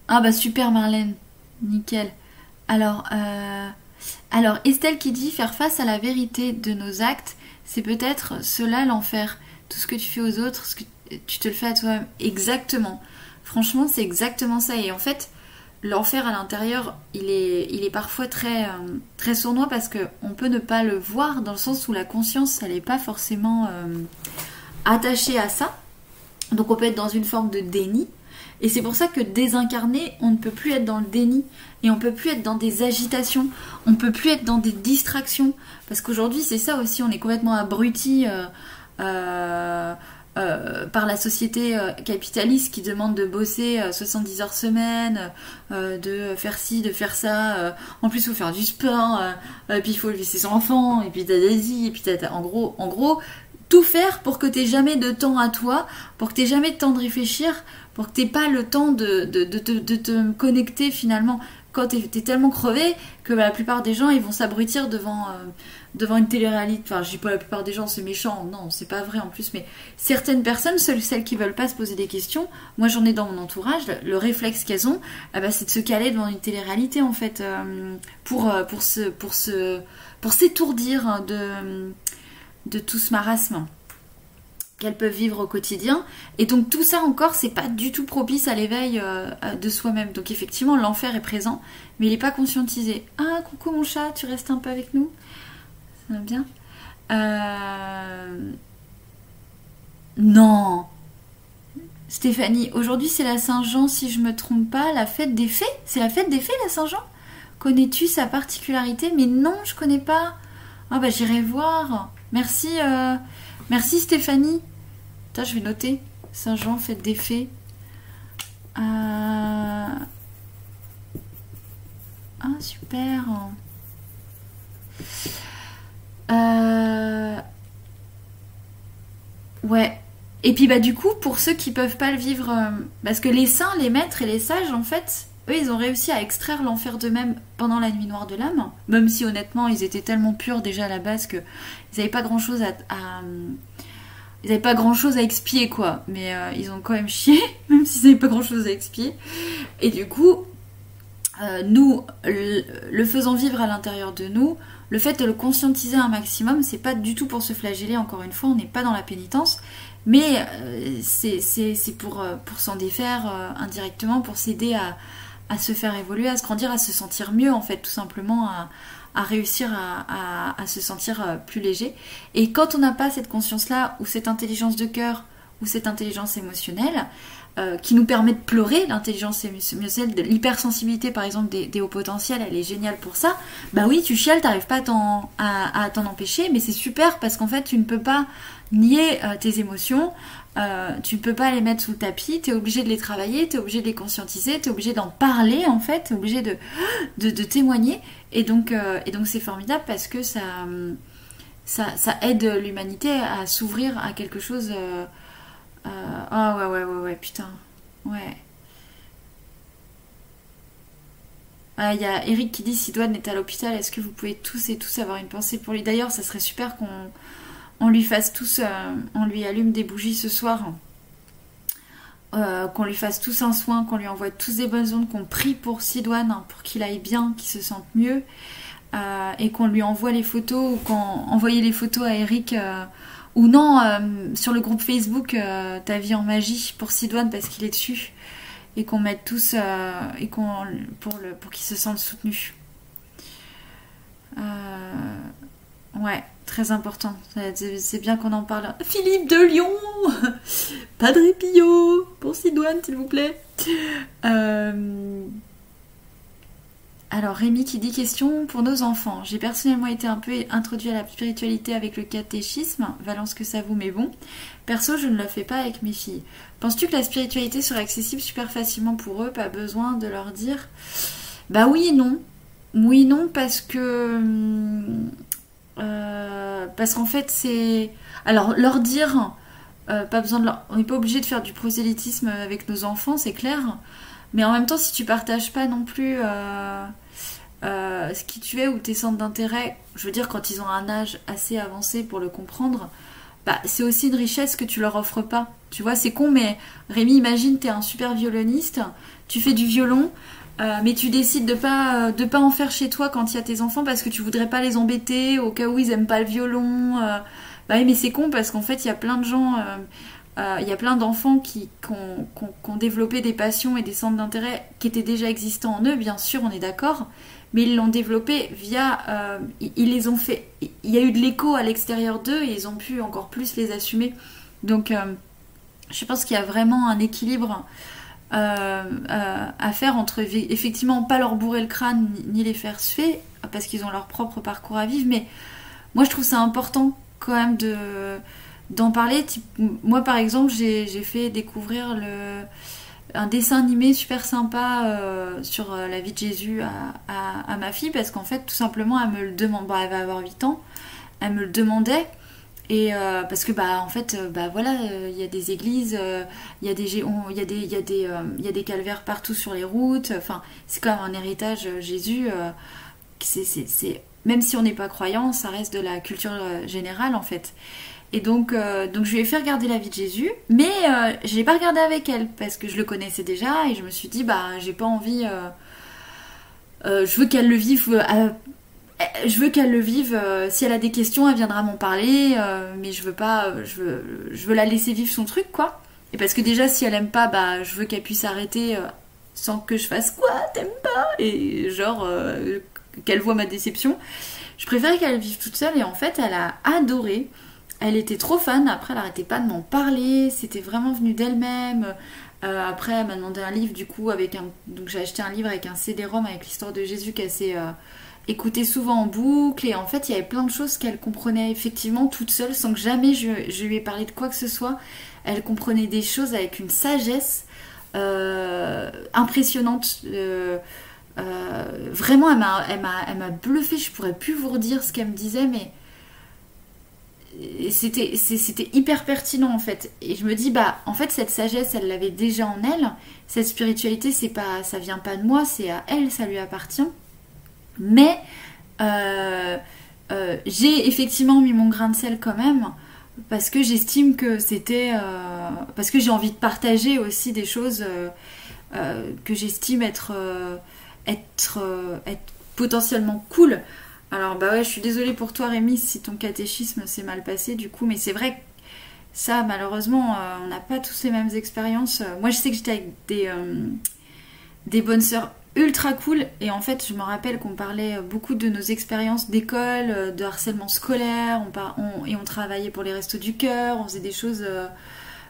Ah bah super Marlène, nickel. Alors, alors Estelle qui dit faire face à la vérité de nos actes, c'est peut-être cela l'enfer. Tout ce que tu fais aux autres, tu te le fais à toi-même. Exactement. Franchement, c'est exactement ça. Et en fait, l'enfer à l'intérieur, il est, parfois très, euh, très sournois parce que on peut ne pas le voir dans le sens où la conscience, elle n'est pas forcément euh, attachée à ça. Donc on peut être dans une forme de déni. Et c'est pour ça que désincarné, on ne peut plus être dans le déni et on peut plus être dans des agitations, on peut plus être dans des distractions. Parce qu'aujourd'hui, c'est ça aussi, on est complètement abruti euh, euh, euh, par la société capitaliste qui demande de bosser 70 heures semaine, de faire ci, de faire ça. en plus, il faut faire du sport, puis il faut élever ses enfants, et puis t'as des et puis t'as, en gros, en gros, tout faire pour que t'aies jamais de temps à toi, pour que t'aies jamais de temps de réfléchir, pour que t'aies pas le temps de, de, de, te connecter finalement. Quand t'es es tellement crevé que la plupart des gens ils vont s'abrutir devant euh, devant une télé-réalité. Enfin, je dis pas la plupart des gens c'est méchant, non, c'est pas vrai en plus, mais certaines personnes, celles, celles qui veulent pas se poser des questions, moi j'en ai dans mon entourage, le, réflexe qu'elles ont, ah bah, c'est de se caler devant une télé-réalité en fait euh, pour euh, pour se pour se pour s'étourdir de de tout ce marasme qu'elles peuvent vivre au quotidien. Et donc tout ça encore, c'est pas du tout propice à l'éveil euh, de soi-même. Donc effectivement, l'enfer est présent, mais il n'est pas conscientisé. Ah, coucou mon chat, tu restes un peu avec nous? Ça va bien? Euh, Non Stéphanie, aujourd'hui c'est la Saint-Jean, si je me trompe pas, la fête des fées? C'est la fête des fées, la Saint-Jean? Connais-tu sa particularité? Mais non, je connais pas. Ah bah j'irai voir. Merci, euh, merci Stéphanie je vais noter. Saint-Jean, fête des fées. Euh, ah, super. Euh, ouais. Et puis bah du coup, pour ceux qui peuvent pas le vivre, euh, parce que les saints, les maîtres et les sages, en fait, eux, ils ont réussi à extraire l'enfer d'eux-mêmes pendant la nuit noire de l'âme, même si honnêtement, ils étaient tellement purs déjà à la base que ils n'avaient pas grand-chose à, ils n'avaient pas grand chose à expier quoi, mais euh, ils ont quand même chié, même s'ils n'avaient pas grand chose à expier. Et du coup, euh, nous, le, faisant vivre à l'intérieur de nous, le fait de le conscientiser un maximum, c'est pas du tout pour se flageller, encore une fois, on n'est pas dans la pénitence, mais euh, c'est pour, pour s'en défaire indirectement, pour s'aider à, à, se faire évoluer, à se grandir, à se sentir mieux en fait, tout simplement, à, à réussir à, se sentir euh, plus léger. Et quand on n'a pas cette conscience-là, ou cette intelligence de cœur, ou cette intelligence émotionnelle, euh, qui nous permet de pleurer, l'intelligence émotionnelle, de l'hypersensibilité par exemple des, hauts potentiels, elle est géniale pour ça. Bah oui, tu chiales, t'arrives pas à t'en empêcher, mais c'est super parce qu'en fait tu ne peux pas nier euh, tes émotions, euh, tu ne peux pas les mettre sous le tapis, tu es obligé de les travailler, tu es obligé de les conscientiser, tu es obligé d'en parler en fait, tu es obligé de, de, témoigner. Et donc euh, et donc c'est formidable parce que ça, ça, ça aide l'humanité à s'ouvrir à quelque chose. Euh, ah ouais, ouais, ouais, ouais, putain. Ouais. Ah, il y a Eric qui dit si Douane est à l'hôpital, est-ce que vous pouvez tous et tous avoir une pensée pour lui? D'ailleurs, ça serait super qu'on on lui fasse tous, euh, on lui allume des bougies ce soir, euh, qu'on lui fasse tous un soin, qu'on lui envoie tous des bonnes ondes, qu'on prie pour Sidoine hein, pour qu'il aille bien, qu'il se sente mieux, euh, et qu'on lui envoie les photos ou qu'on envoie les photos à Eric ou non sur le groupe Facebook Ta vie en magie pour Sidoine parce qu'il est dessus et qu'on mette tous et qu'on pour le pour qu'il se sente soutenu. ouais. Très important. C'est bien qu'on en parle. Philippe de Lyon Padre Pio Pour Sidoine, s'il vous plaît. Euh, alors, Rémi qui dit question pour nos enfants. J'ai personnellement été un peu introduit à la spiritualité avec le catéchisme. Valence que ça vous met bon. Perso, je ne le fais pas avec mes filles. Penses-tu que la spiritualité serait accessible super facilement pour eux? Pas besoin de leur dire Bah oui et non. Oui et non parce que hum, euh, parce qu'en fait, c'est. Alors, leur dire. Euh, pas besoin de. On n'est pas obligé de faire du prosélytisme avec nos enfants, c'est clair. Mais en même temps, si tu partages pas non plus euh, ce qui tu es ou tes centres d'intérêt, je veux dire, quand ils ont un âge assez avancé pour le comprendre, bah, c'est aussi une richesse que tu leur offres pas. Tu vois, c'est con, mais Rémi, imagine, tu es un super violoniste, tu fais du violon, euh, mais tu décides de pas de pas en faire chez toi quand il y a tes enfants parce que tu voudrais pas les embêter au cas où ils aiment pas le violon. Euh. Bah mais c'est con parce qu'en fait il y a plein de gens, euh, il y a plein d'enfants qui, ont, développé des passions et des centres d'intérêt qui étaient déjà existants en eux, bien sûr, on est d'accord, mais ils l'ont développé via, ils, les ont fait, il y a eu de l'écho à l'extérieur d'eux et ils ont pu encore plus les assumer. Donc je pense qu'il y a vraiment un équilibre euh, euh, à faire entre effectivement pas leur bourrer le crâne ni les faire suer parce qu'ils ont leur propre parcours à vivre, mais moi je trouve ça important quand même de d'en parler. Moi par exemple j'ai fait découvrir le, un dessin animé super sympa euh, sur la vie de Jésus à, ma fille parce qu'en fait tout simplement elle me le demande, elle va avoir 8 ans, elle me le demandait et euh, parce que bah en fait euh, bah voilà euh, il y a des églises il y a des il y a des il y a des il y a des calvaires partout sur les routes. Enfin c'est quand même un héritage Jésus c'est même si on n'est pas croyant ça reste de la culture générale en fait. Et donc donc je lui ai fait regarder la vie de Jésus mais je l'ai pas regardé avec elle parce que je le connaissais déjà et je me suis dit bah j'ai pas envie je veux qu'elle le vive je veux qu'elle le vive. Euh, si elle a des questions, elle viendra m'en parler. Euh, mais je veux pas. Je veux, la laisser vivre son truc, quoi. Et parce que déjà, si elle aime pas, bah, je veux qu'elle puisse arrêter sans que je fasse quoi, t'aimes pas? Et genre, qu'elle voit ma déception. Je préférais qu'elle vive toute seule. Et en fait, elle a adoré. Elle était trop fan. Après, elle arrêtait pas de m'en parler. C'était vraiment venu d'elle-même. après, elle m'a demandé un livre, du coup, avec un. Donc, j'ai acheté un livre avec un CD-ROM avec l'histoire de Jésus qui est écoutait souvent en boucle et en fait il y avait plein de choses qu'elle comprenait effectivement toute seule sans que jamais je, lui ai parlé de quoi que ce soit. Elle comprenait des choses avec une sagesse euh, impressionnante. Euh, euh, vraiment, elle m'a, elle, bluffé. Je pourrais plus vous redire ce qu'elle me disait, mais c'était, c'était hyper pertinent en fait. Et je me dis, bah en fait, cette sagesse, elle l'avait déjà en elle. Cette spiritualité, c'est pas, ça vient pas de moi, c'est à elle, ça lui appartient. Mais euh, euh, j'ai effectivement mis mon grain de sel quand même parce que j'estime que c'était euh, parce que j'ai envie de partager aussi des choses que j'estime être potentiellement cool. Alors bah ouais, je suis désolée pour toi Rémi si ton catéchisme s'est mal passé du coup, mais c'est vrai que ça malheureusement on n'a pas tous les mêmes expériences. Moi je sais que j'étais avec des des bonnes sœurs ultra cool. Et en fait, je me rappelle qu'on parlait beaucoup de nos expériences d'école, euh, de harcèlement scolaire, et on travaillait pour les restos du cœur, on faisait des choses euh,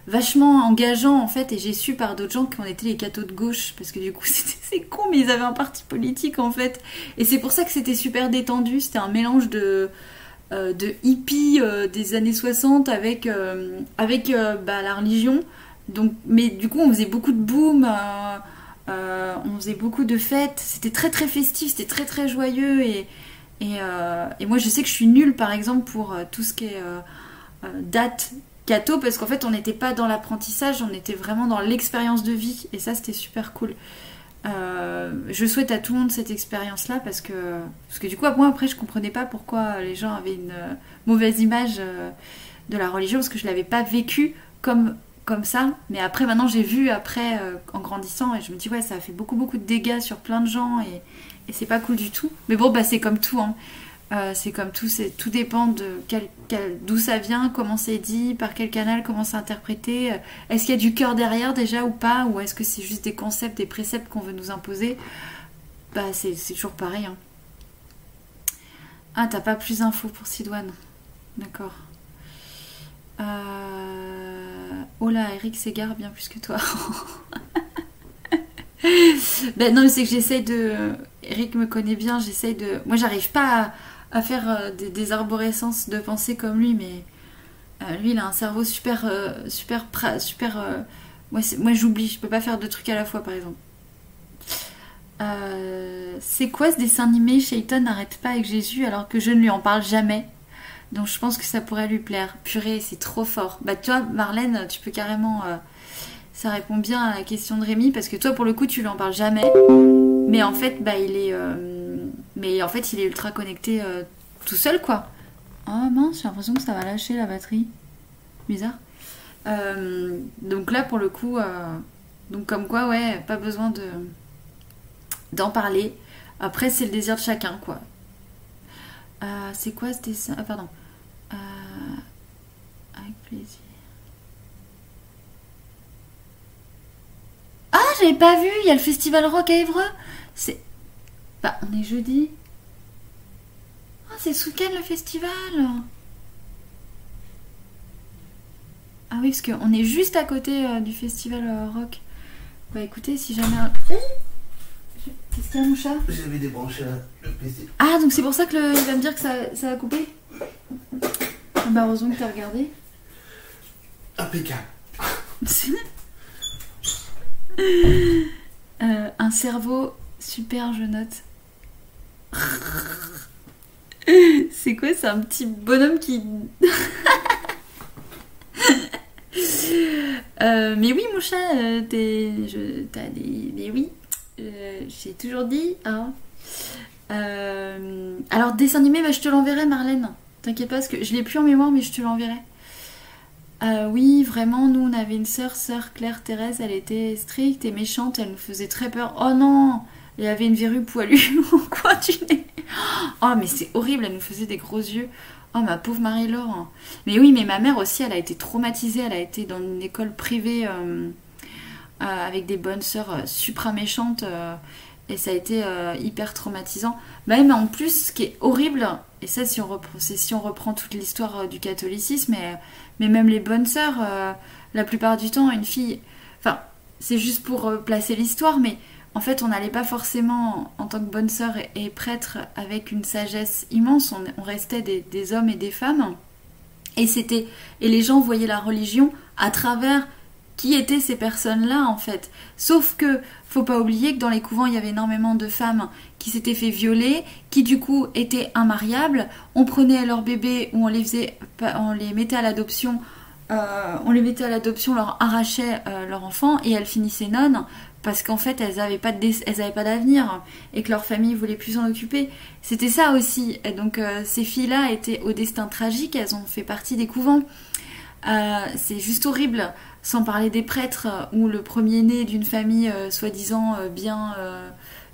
vachement engageantes en fait. Et j'ai su par d'autres gens qu'on était les cathos de gauche, parce que du coup, c'est con, mais ils avaient un parti politique en fait. Et c'est pour ça que c'était super détendu, c'était un mélange de euh, hippies des années 60 avec, avec bah, la religion. Donc, mais du coup, on faisait beaucoup de boom. Euh, on faisait beaucoup de fêtes. C'était très très festif, c'était très très joyeux. Et, euh, moi je sais que je suis nulle par exemple pour euh, tout ce qui est date catho parce qu'en fait on n'était pas dans l'apprentissage, on était vraiment dans l'expérience de vie. Et ça c'était super cool. je souhaite à tout le monde cette expérience là parce que, parce que du coup moi après je comprenais pas pourquoi les gens avaient une mauvaise image de la religion parce que je l'avais pas vécu comme comme ça. Mais après, maintenant, j'ai vu après euh, en grandissant et je me dis, ouais, ça a fait beaucoup, beaucoup de dégâts sur plein de gens et, c'est pas cool du tout. Mais bon, bah, c'est comme tout. Hein. Euh, c'est comme tout, c'est, tout dépend de quel, d'où ça vient, comment c'est dit, par quel canal, comment c'est interprété. Euh, est-ce qu'il y a du cœur derrière déjà ou pas? Ou est-ce que c'est juste des concepts, des préceptes qu'on veut nous imposer? Bah, c'est, toujours pareil. Hein. Ah, t'as pas plus d'infos pour Sidoine D'accord. Euh... Oh là, Eric s'égare bien plus que toi. ben non, c'est que j'essaye de. Eric me connaît bien, j'essaye de. Moi, j'arrive pas à, faire euh, des, arborescences de pensée comme lui, mais euh, lui, il a un cerveau super. Euh, super. super moi, moi j'oublie, je peux pas faire deux trucs à la fois, par exemple. c'est quoi ce dessin animé Shayton n'arrête pas avec Jésus alors que je ne lui en parle jamais? Donc je pense que ça pourrait lui plaire. Purée, c'est trop fort. Bah toi, Marlène, tu peux carrément... Euh, ça répond bien à la question de Rémi, parce que toi, pour le coup, tu lui en parles jamais. Mais en fait, bah il est... Euh, mais en fait, il est ultra connecté euh, tout seul, quoi. Oh mince, j'ai l'impression que ça va lâcher la batterie. Bizarre. donc là, pour le coup... donc comme quoi, ouais, pas besoin de d'en parler. Après, c'est le désir de chacun, quoi. c'est quoi ce dessin? Ah, pardon. Plaisir. Ah, j'avais pas vu, il y a le festival rock à Évreux. C'est. Bah, on est jeudi. Ah, c'est ce week-end le festival. Ah oui, parce qu'on est juste à côté euh, du festival euh, rock. Bah écoutez, si jamais. Eh Qu'est-ce qu'il y a, mon chat? J'avais débranché le PC. Ah, donc c'est pour ça que le- il va me dire que ça, ça a coupé? Ah Bah heureusement que t'as regardé. Impeccable. Euh, un cerveau super, je note. C'est quoi C'est un petit bonhomme qui. Euh, mais oui, mon chat, euh. T'as des. Mais oui, j'ai toujours dit. Hein. Alors, dessin animé, bah, je te l'enverrai, Marlène. T'inquiète pas, parce que je l'ai plus en mémoire, mais je te l'enverrai. Euh, oui, vraiment, nous, on avait une sœur, sœur Claire Thérèse, elle était stricte et méchante, elle nous faisait très peur. Oh non Il y avait une verrue poilue. Oh, mais c'est horrible, elle nous faisait des gros yeux. Oh, ma pauvre Marie-Laure. Mais oui, mais ma mère aussi, elle a été traumatisée, elle a été dans une école privée euh, euh, avec des bonnes sœurs supra méchantes. et ça a été hyper traumatisant. Mais en plus, ce qui est horrible, et ça, si on reprend, si on reprend toute l'histoire du catholicisme, mais même les bonnes sœurs, euh, la plupart du temps, une fille. Enfin, c'est juste pour euh, placer l'histoire, mais en fait, on n'allait pas forcément, en tant que bonne sœur et, et prêtre, avec une sagesse immense. On, restait des, des hommes et des femmes. Et c'était et les gens voyaient la religion à travers qui étaient ces personnes-là en fait. Sauf que faut pas oublier que dans les couvents il y avait énormément de femmes qui s'étaient fait violer, qui du coup étaient immariables. On prenait leurs bébés ou on les faisait, on les mettait à l'adoption, euh, on les mettait à l'adoption, leur arrachait euh, leur enfant et elles finissaient nonnes parce qu'en fait elles avaient pas d'avenir et que leur famille voulait plus s'en occuper. C'était ça aussi. Donc euh, ces filles-là étaient au destin tragique, elles ont fait partie des couvents. C'est juste horrible, sans parler des prêtres où le premier-né d'une famille soi-disant bien,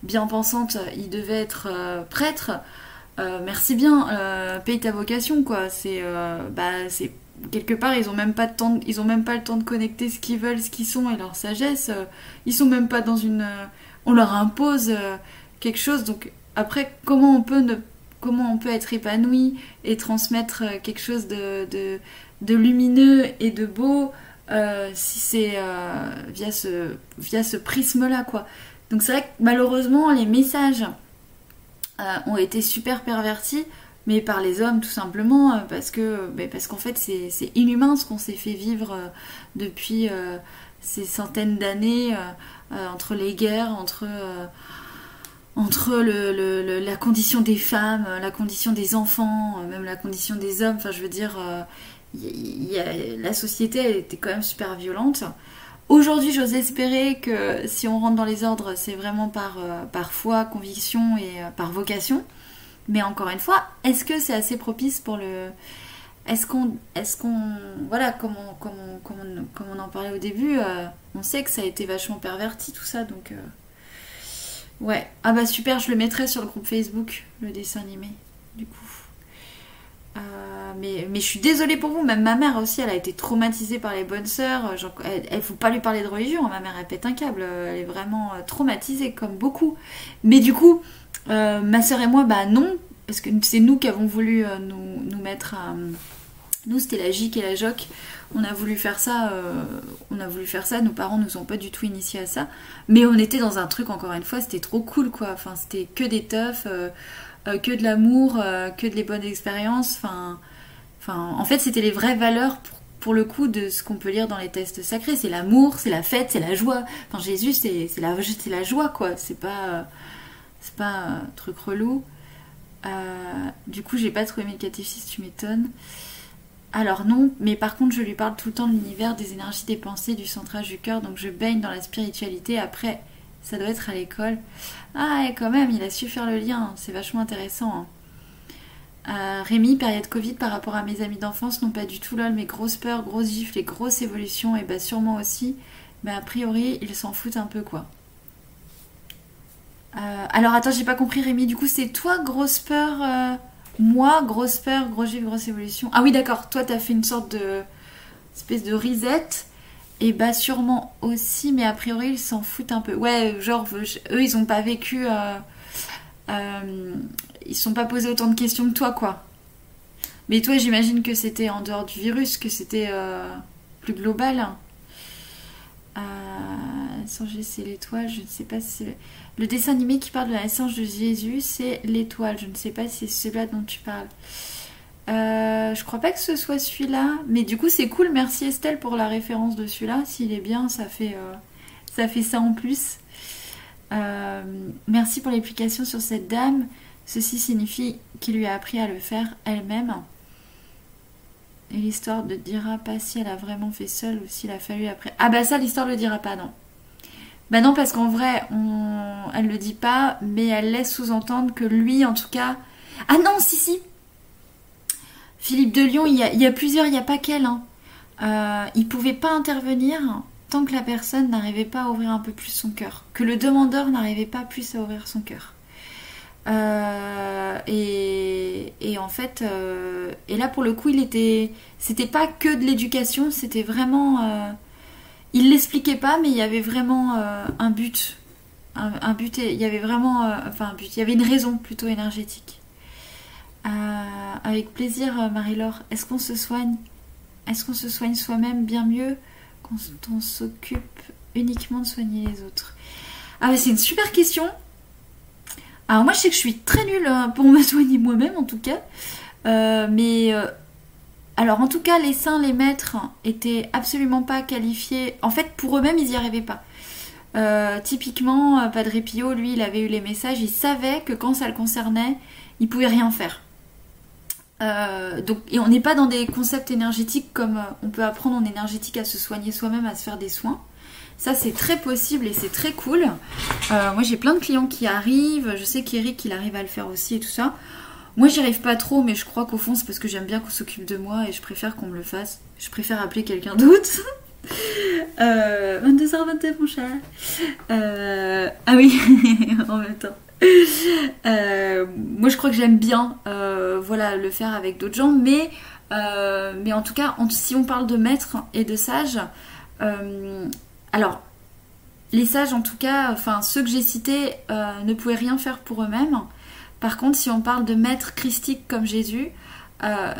bien pensante, il devait être euh, prêtre. Euh, merci bien, euh, paye ta vocation quoi. C'est, euh, bah, quelque part ils ont même pas de temps, ils ont même pas le temps de connecter ce qu'ils veulent, ce qu'ils sont et leur sagesse. Ils sont même pas dans une, on leur impose quelque chose. Donc après, comment on peut ne, comment on peut être épanoui et transmettre quelque chose de, de, lumineux et de beau si c'est via ce, via ce prisme-là, quoi. Donc c'est vrai que malheureusement, les messages euh, ont été super pervertis, mais par les hommes tout simplement, euh, parce que ben, parce qu'en fait c'est inhumain ce qu'on s'est fait vivre euh, depuis ces centaines d'années, entre les guerres, entre... entre la condition des femmes, la condition des enfants, même la condition des hommes, enfin je veux dire, la société était quand même super violente. Aujourd'hui, j'ose espérer que si on rentre dans les ordres, c'est vraiment par, euh, par foi, conviction et euh, par vocation. Mais encore une fois, est-ce que c'est assez propice pour le. Est-ce qu'on. Est-ce qu'on. Voilà, comme on, on, en parlait au début, euh, on sait que ça a été vachement perverti tout ça, donc. Ouais. Ah bah super, je le mettrai sur le groupe Facebook, le dessin animé, du coup. Euh, mais, mais je suis désolée pour vous, même ma mère aussi, elle a été traumatisée par les bonnes sœurs. Genre, elle, elle faut pas lui parler de religion, ma mère elle pète un câble, elle est vraiment euh, traumatisée comme beaucoup. Mais du coup, euh, ma sœur et moi, bah non, parce que c'est nous qui avons voulu euh, nous, nous mettre à... Nous, c'était la GIC et la JOC. On a voulu faire ça, euh, on a voulu faire ça. Nos parents nous ont pas du tout initiés à ça, mais on était dans un truc encore une fois, c'était trop cool quoi. Enfin, c'était que des teufs, euh, euh, que de l'amour, euh, que de les bonnes expériences. Enfin, enfin, en fait, c'était les vraies valeurs pour, le coup de ce qu'on peut lire dans les textes sacrés. C'est l'amour, c'est la fête, c'est la joie. Enfin, Jésus, c'est la, joie quoi. C'est pas, pas un truc relou. Euh, du coup, j'ai pas trop aimé le tu m'étonnes. Alors non, mais par contre, je lui parle tout le temps de l'univers, des énergies, des pensées, du centrage du cœur, donc je baigne dans la spiritualité. Après, ça doit être à l'école. Ah, et quand même, il a su faire le lien, c'est vachement intéressant. hein. Euh, Rémi, période Covid par rapport à mes amis d'enfance, non pas du tout lol, mais grosse peur, grosse gifle et grosse évolution, et bah sûrement aussi. Mais a priori, ils s'en foutent un peu quoi. Euh, alors attends, j'ai pas compris Rémi, du coup c'est toi grosse peur euh, moi, grosse peur, gros gifle, grosse évolution. Ah oui, d'accord, toi, t'as fait une sorte de espèce de. Et bah, sûrement aussi, mais a priori, ils s'en foutent un peu. Ouais, genre, eux, ils ont pas vécu. Euh, ils se sont pas posé autant de questions que toi, quoi. Mais toi, j'imagine que c'était en dehors du virus, que c'était euh, plus global. Euh, c'est l'étoile, je ne sais pas si c'est... Le dessin animé qui parle de la naissance de Jésus, c'est l'étoile. Je ne sais pas si c'est celui-là dont tu parles. Euh, je crois pas que ce soit celui-là, mais du coup c'est cool. Merci Estelle pour la référence de celui-là. S'il est bien, ça fait, euh, ça fait ça en plus. Euh, merci pour l'explication sur cette dame. Ceci signifie qu'il lui a appris à le faire elle-même. Et l'histoire ne dira pas si elle a vraiment fait seule ou s'il a fallu après. Ah bah ça, l'histoire ne le dira pas, non. Bah non, parce qu'en vrai, elle le dit pas, mais elle laisse sous-entendre que lui, en tout cas... Ah non, si, si Philippe de Lyon, il y a, plusieurs, il n'y a pas qu'elle. Hein. Euh, pouvait pas intervenir tant que la personne n'arrivait pas à ouvrir un peu plus son cœur, que le demandeur n'arrivait pas plus à ouvrir son cœur. Euh, et, en fait, euh, et là pour le coup, il était, c'était pas que de l'éducation, c'était vraiment, euh, il l'expliquait pas, mais il y avait vraiment un but, un, but, il y avait vraiment, enfin un but, il y avait une raison plutôt énergétique. avec plaisir, Marie-Laure. Est-ce qu'on se soigne? Est-ce qu'on se soigne soi-même bien mieux? Quand on s'occupe uniquement de soigner les autres Ah, c'est une super question. Alors moi je sais que je suis très nulle hein, pour me soigner moi-même en tout cas. Euh, mais euh, alors en tout cas les saints, les maîtres étaient absolument pas qualifiés. En fait pour eux-mêmes ils n'y arrivaient pas. Euh, typiquement Padre Pio lui il avait eu les messages, il savait que quand ça le concernait il pouvait rien faire. Donc, et on n'est pas dans des concepts énergétiques comme on peut apprendre en énergétique à se soigner soi-même, à se faire des soins. Ça, c'est très possible et c'est très cool. Euh, moi, j'ai plein de clients qui arrivent. Je sais qu'Eric, il arrive à le faire aussi et tout ça. Moi, j'y arrive pas trop, mais je crois qu'au fond, c'est parce que j'aime bien qu'on s'occupe de moi et je préfère qu'on me le fasse. Je préfère appeler quelqu'un d'autre. 22h29, euh, mon. Euh, ah oui, en même temps. moi, je crois que j'aime bien voilà, le faire avec d'autres gens, mais, mais en tout cas, si on parle de maître et de sage, alors, les sages, en tout cas, enfin ceux que j'ai cités, euh, ne pouvaient rien faire pour eux-mêmes. Par contre, si on parle de maîtres christiques comme Jésus, euh,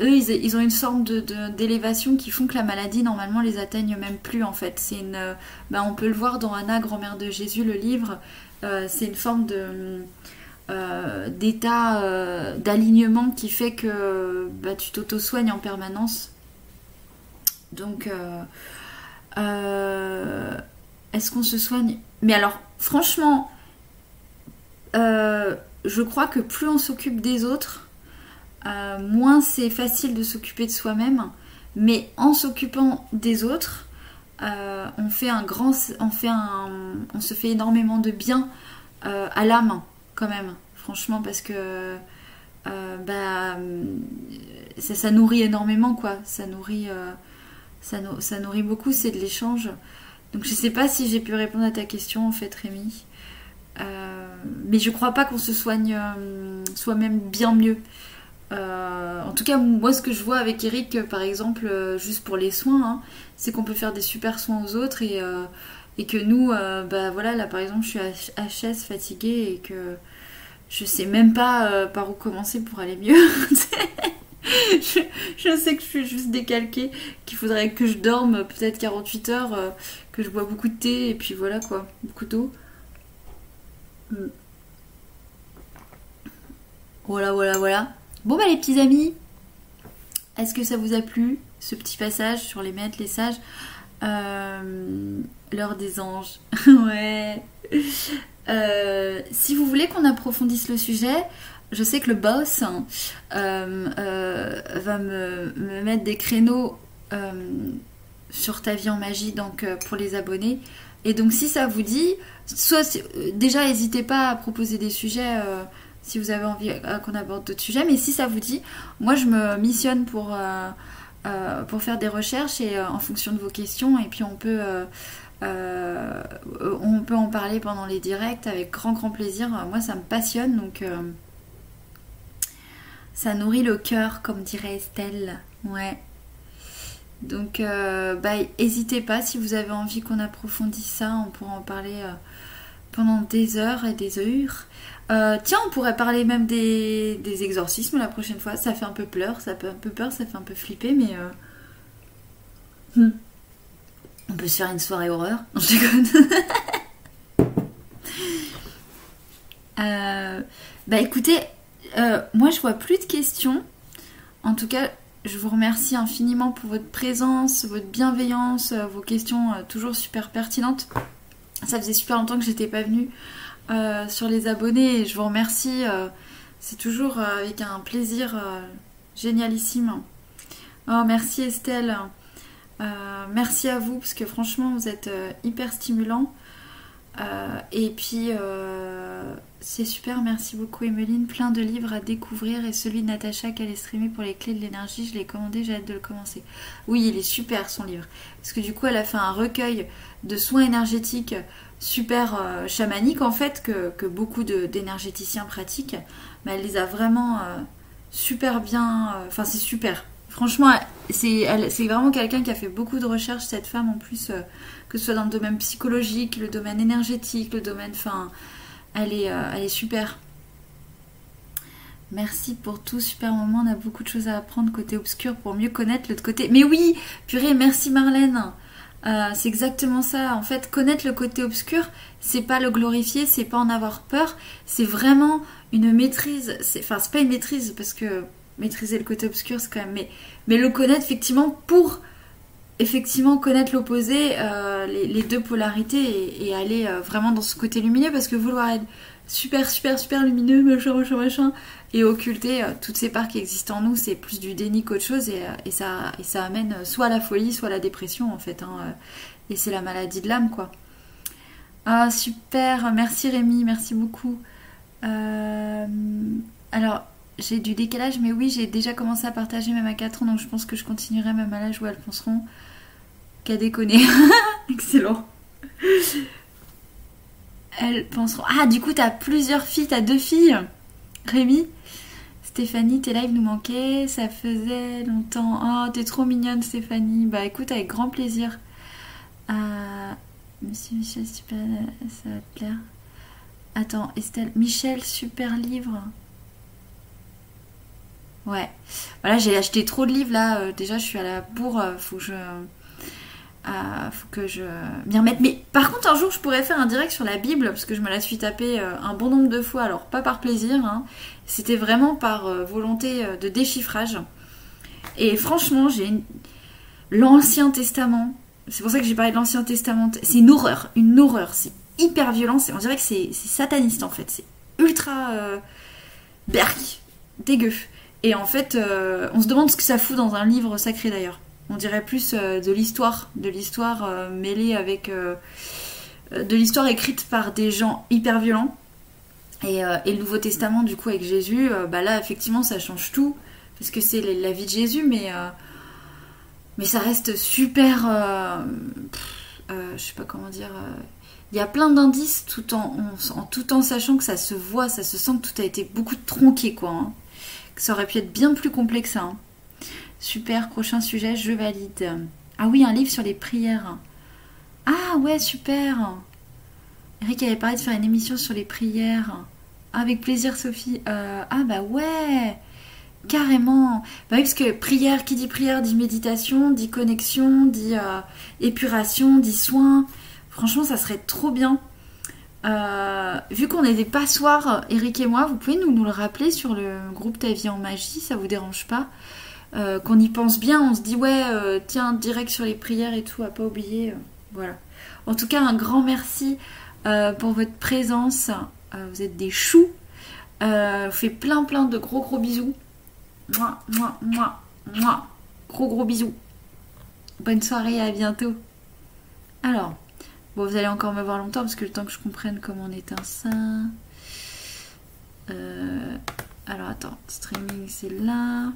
eux, ils, ont une sorte d'élévation qui font que la maladie, normalement, les atteigne même plus, en fait. C'est une, ben, on peut le voir dans Anna, grand-mère de Jésus, le livre. Euh, c'est une forme de d'état d'alignement qui fait que bah, tu t'auto-soignes en permanence. Donc, euh, est-ce qu'on se soigne? Mais alors, franchement, euh, je crois que plus on s'occupe des autres, euh, moins c'est facile de s'occuper de soi-même. Mais en s'occupant des autres, on fait un grand, on se fait énormément de bien à l'âme quand même. Franchement, parce que bah, ça, nourrit énormément quoi. Ça nourrit ça, nourrit beaucoup, c'est de l'échange. Donc je sais pas si j'ai pu répondre à ta question en fait Rémi. Euh, mais je crois pas qu'on se soigne euh, soi-même bien mieux. Euh, en tout cas, moi ce que je vois avec Eric, par exemple, juste pour les soins, hein, c'est qu'on peut faire des super soins aux autres et, que nous, bah voilà, là par exemple, je suis HS fatiguée et que je sais même pas par où commencer pour aller mieux. je, sais que je suis juste décalquée, qu'il faudrait que je dorme peut-être 48 heures, euh, que je bois beaucoup de thé et puis voilà quoi, beaucoup d'eau. Hmm. Voilà, voilà, voilà. Bon bah les petits amis, est-ce que ça vous a plu ce petit passage sur les maîtres, les sages? Euh, L'heure des anges. ouais. Euh, si vous voulez qu'on approfondisse le sujet, je sais que le boss hein, euh, va me, mettre des créneaux sur ta vie en magie donc pour les abonnés. Et donc si ça vous dit, soit déjà n'hésitez pas à proposer des sujets si vous avez envie qu'on aborde d'autres sujets, mais si ça vous dit, moi je me missionne pour, pour faire des recherches et en fonction de vos questions et puis on peut on peut en parler pendant les directs avec grand grand plaisir. Moi ça me passionne donc ça nourrit le cœur, comme dirait Estelle. Ouais. Donc, euh, bah, n'hésitez pas si vous avez envie qu'on approfondisse ça, on pourra en parler euh, pendant des heures et des heures. Euh, tiens, on pourrait parler même des, exorcismes la prochaine fois. Ça fait un peu peur, ça fait un peu peur, ça fait un peu flipper, mais Hmm. On peut se faire une soirée horreur. Je. Euh, bah écoutez, euh, moi je vois plus de questions. En tout cas, je vous remercie infiniment pour votre présence, votre bienveillance, euh, vos questions toujours super pertinentes. Ça faisait super longtemps que j'étais pas venue sur les abonnés et je vous remercie. C'est toujours avec un plaisir génialissime. Oh, merci Estelle. merci à vous parce que franchement vous êtes hyper stimulant. et puis c'est super, merci beaucoup Emeline. Plein de livres à découvrir et celui de Natacha qu'elle est streamé pour les clés de l'énergie, je l'ai commandé, j'ai hâte de le commencer. Oui, il est super son livre. Parce que du coup, elle a fait un recueil de soins énergétiques super euh, chamaniques en fait, que, beaucoup d'énergéticiens pratiquent. Mais elle les a vraiment euh, super bien. Euh, enfin, c'est super. Franchement, c'est vraiment quelqu'un qui a fait beaucoup de recherches, cette femme en plus, que ce soit dans le domaine psychologique, le domaine énergétique, le domaine. Elle est, euh, elle super. Merci pour tout, super moment. On a beaucoup de choses à apprendre côté obscur pour mieux connaître l'autre côté. Mais oui, purée, merci Marlène. Euh, c'est exactement ça. En fait, connaître le côté obscur, c'est pas le glorifier, c'est pas en avoir peur, c'est vraiment une maîtrise. Enfin, c'est pas une maîtrise parce que maîtriser le côté obscur, c'est quand même. Mais le connaître effectivement pour effectivement connaître l'opposé, euh, les, deux polarités et, aller euh, vraiment dans ce côté lumineux parce que vouloir être super super super lumineux, machin machin machin, et occulter euh, toutes ces parts qui existent en nous, c'est plus du déni qu'autre chose et, ça, et ça amène soit la folie, soit la dépression en fait. Hein, et c'est la maladie de l'âme quoi. Ah super, merci Rémi, merci beaucoup. alors j'ai du décalage, mais oui, j'ai déjà commencé à partager même à 4 ans, donc je pense que je continuerai même à l'âge où elles penseront qu'à déconner. Excellent. Elles penseront. Ah, du coup, t'as plusieurs filles, t'as deux filles. Rémi Stéphanie, tes lives nous manquaient, ça faisait longtemps. Oh, t'es trop mignonne, Stéphanie. Bah écoute, avec grand plaisir. Euh, Monsieur Michel, super, ça va te plaire. Attends, Estelle, Michel, super livre. Ouais. Voilà, j'ai acheté trop de livres là. Euh, déjà, je suis à la bourre. Euh, faut que je. Euh, faut que je m'y remette. Mais par contre, un jour, je pourrais faire un direct sur la Bible parce que je me la suis tapée un bon nombre de fois. Alors, pas par plaisir. Hein. C'était vraiment par volonté de déchiffrage. Et franchement, j'ai l'Ancien Testament. C'est pour ça que j'ai parlé de l'Ancien Testament. C'est une horreur. Une horreur. C'est hyper violent. On dirait que c'est sataniste en fait. C'est ultra. Euh... berk. Dégueu. Et en fait, euh, on se demande ce que ça fout dans un livre sacré d'ailleurs. On dirait plus euh, de l'histoire, de l'histoire euh, mêlée avec de l'histoire écrite par des gens hyper violents. Et, le Nouveau Testament, du coup, avec Jésus, bah là, effectivement, ça change tout parce que c'est la vie de Jésus, mais mais ça reste super. je sais pas comment dire. Il y a plein d'indices tout en, en, tout en sachant que ça se voit, ça se sent que tout a été beaucoup tronqué, quoi. Hein. Ça aurait pu être bien plus complexe. Hein. Super, prochain sujet, je valide. Ah oui, un livre sur les prières. Ah ouais, super. Eric avait parlé de faire une émission sur les prières. avec plaisir, Sophie. Euh, ah bah ouais, carrément. Bah oui, parce que prière, qui dit prière, dit méditation, dit connexion, dit euh, épuration, dit soin. Franchement, ça serait trop bien. Euh, vu qu'on est des passoires, Eric et moi, vous pouvez nous, le rappeler sur le groupe Ta vie en magie, ça vous dérange pas euh, Qu'on y pense bien, on se dit ouais, euh, tiens, direct sur les prières et tout, à pas oublier. voilà. En tout cas, un grand merci pour votre présence. vous êtes des choux. Euh, fait plein plein de gros gros bisous. Moi, moi, moi, moi. Gros gros bisous. Bonne soirée, à bientôt. Alors. Bon, vous allez encore me voir longtemps parce que le temps que je comprenne comment on éteint ça. Euh, alors attends, streaming c'est là.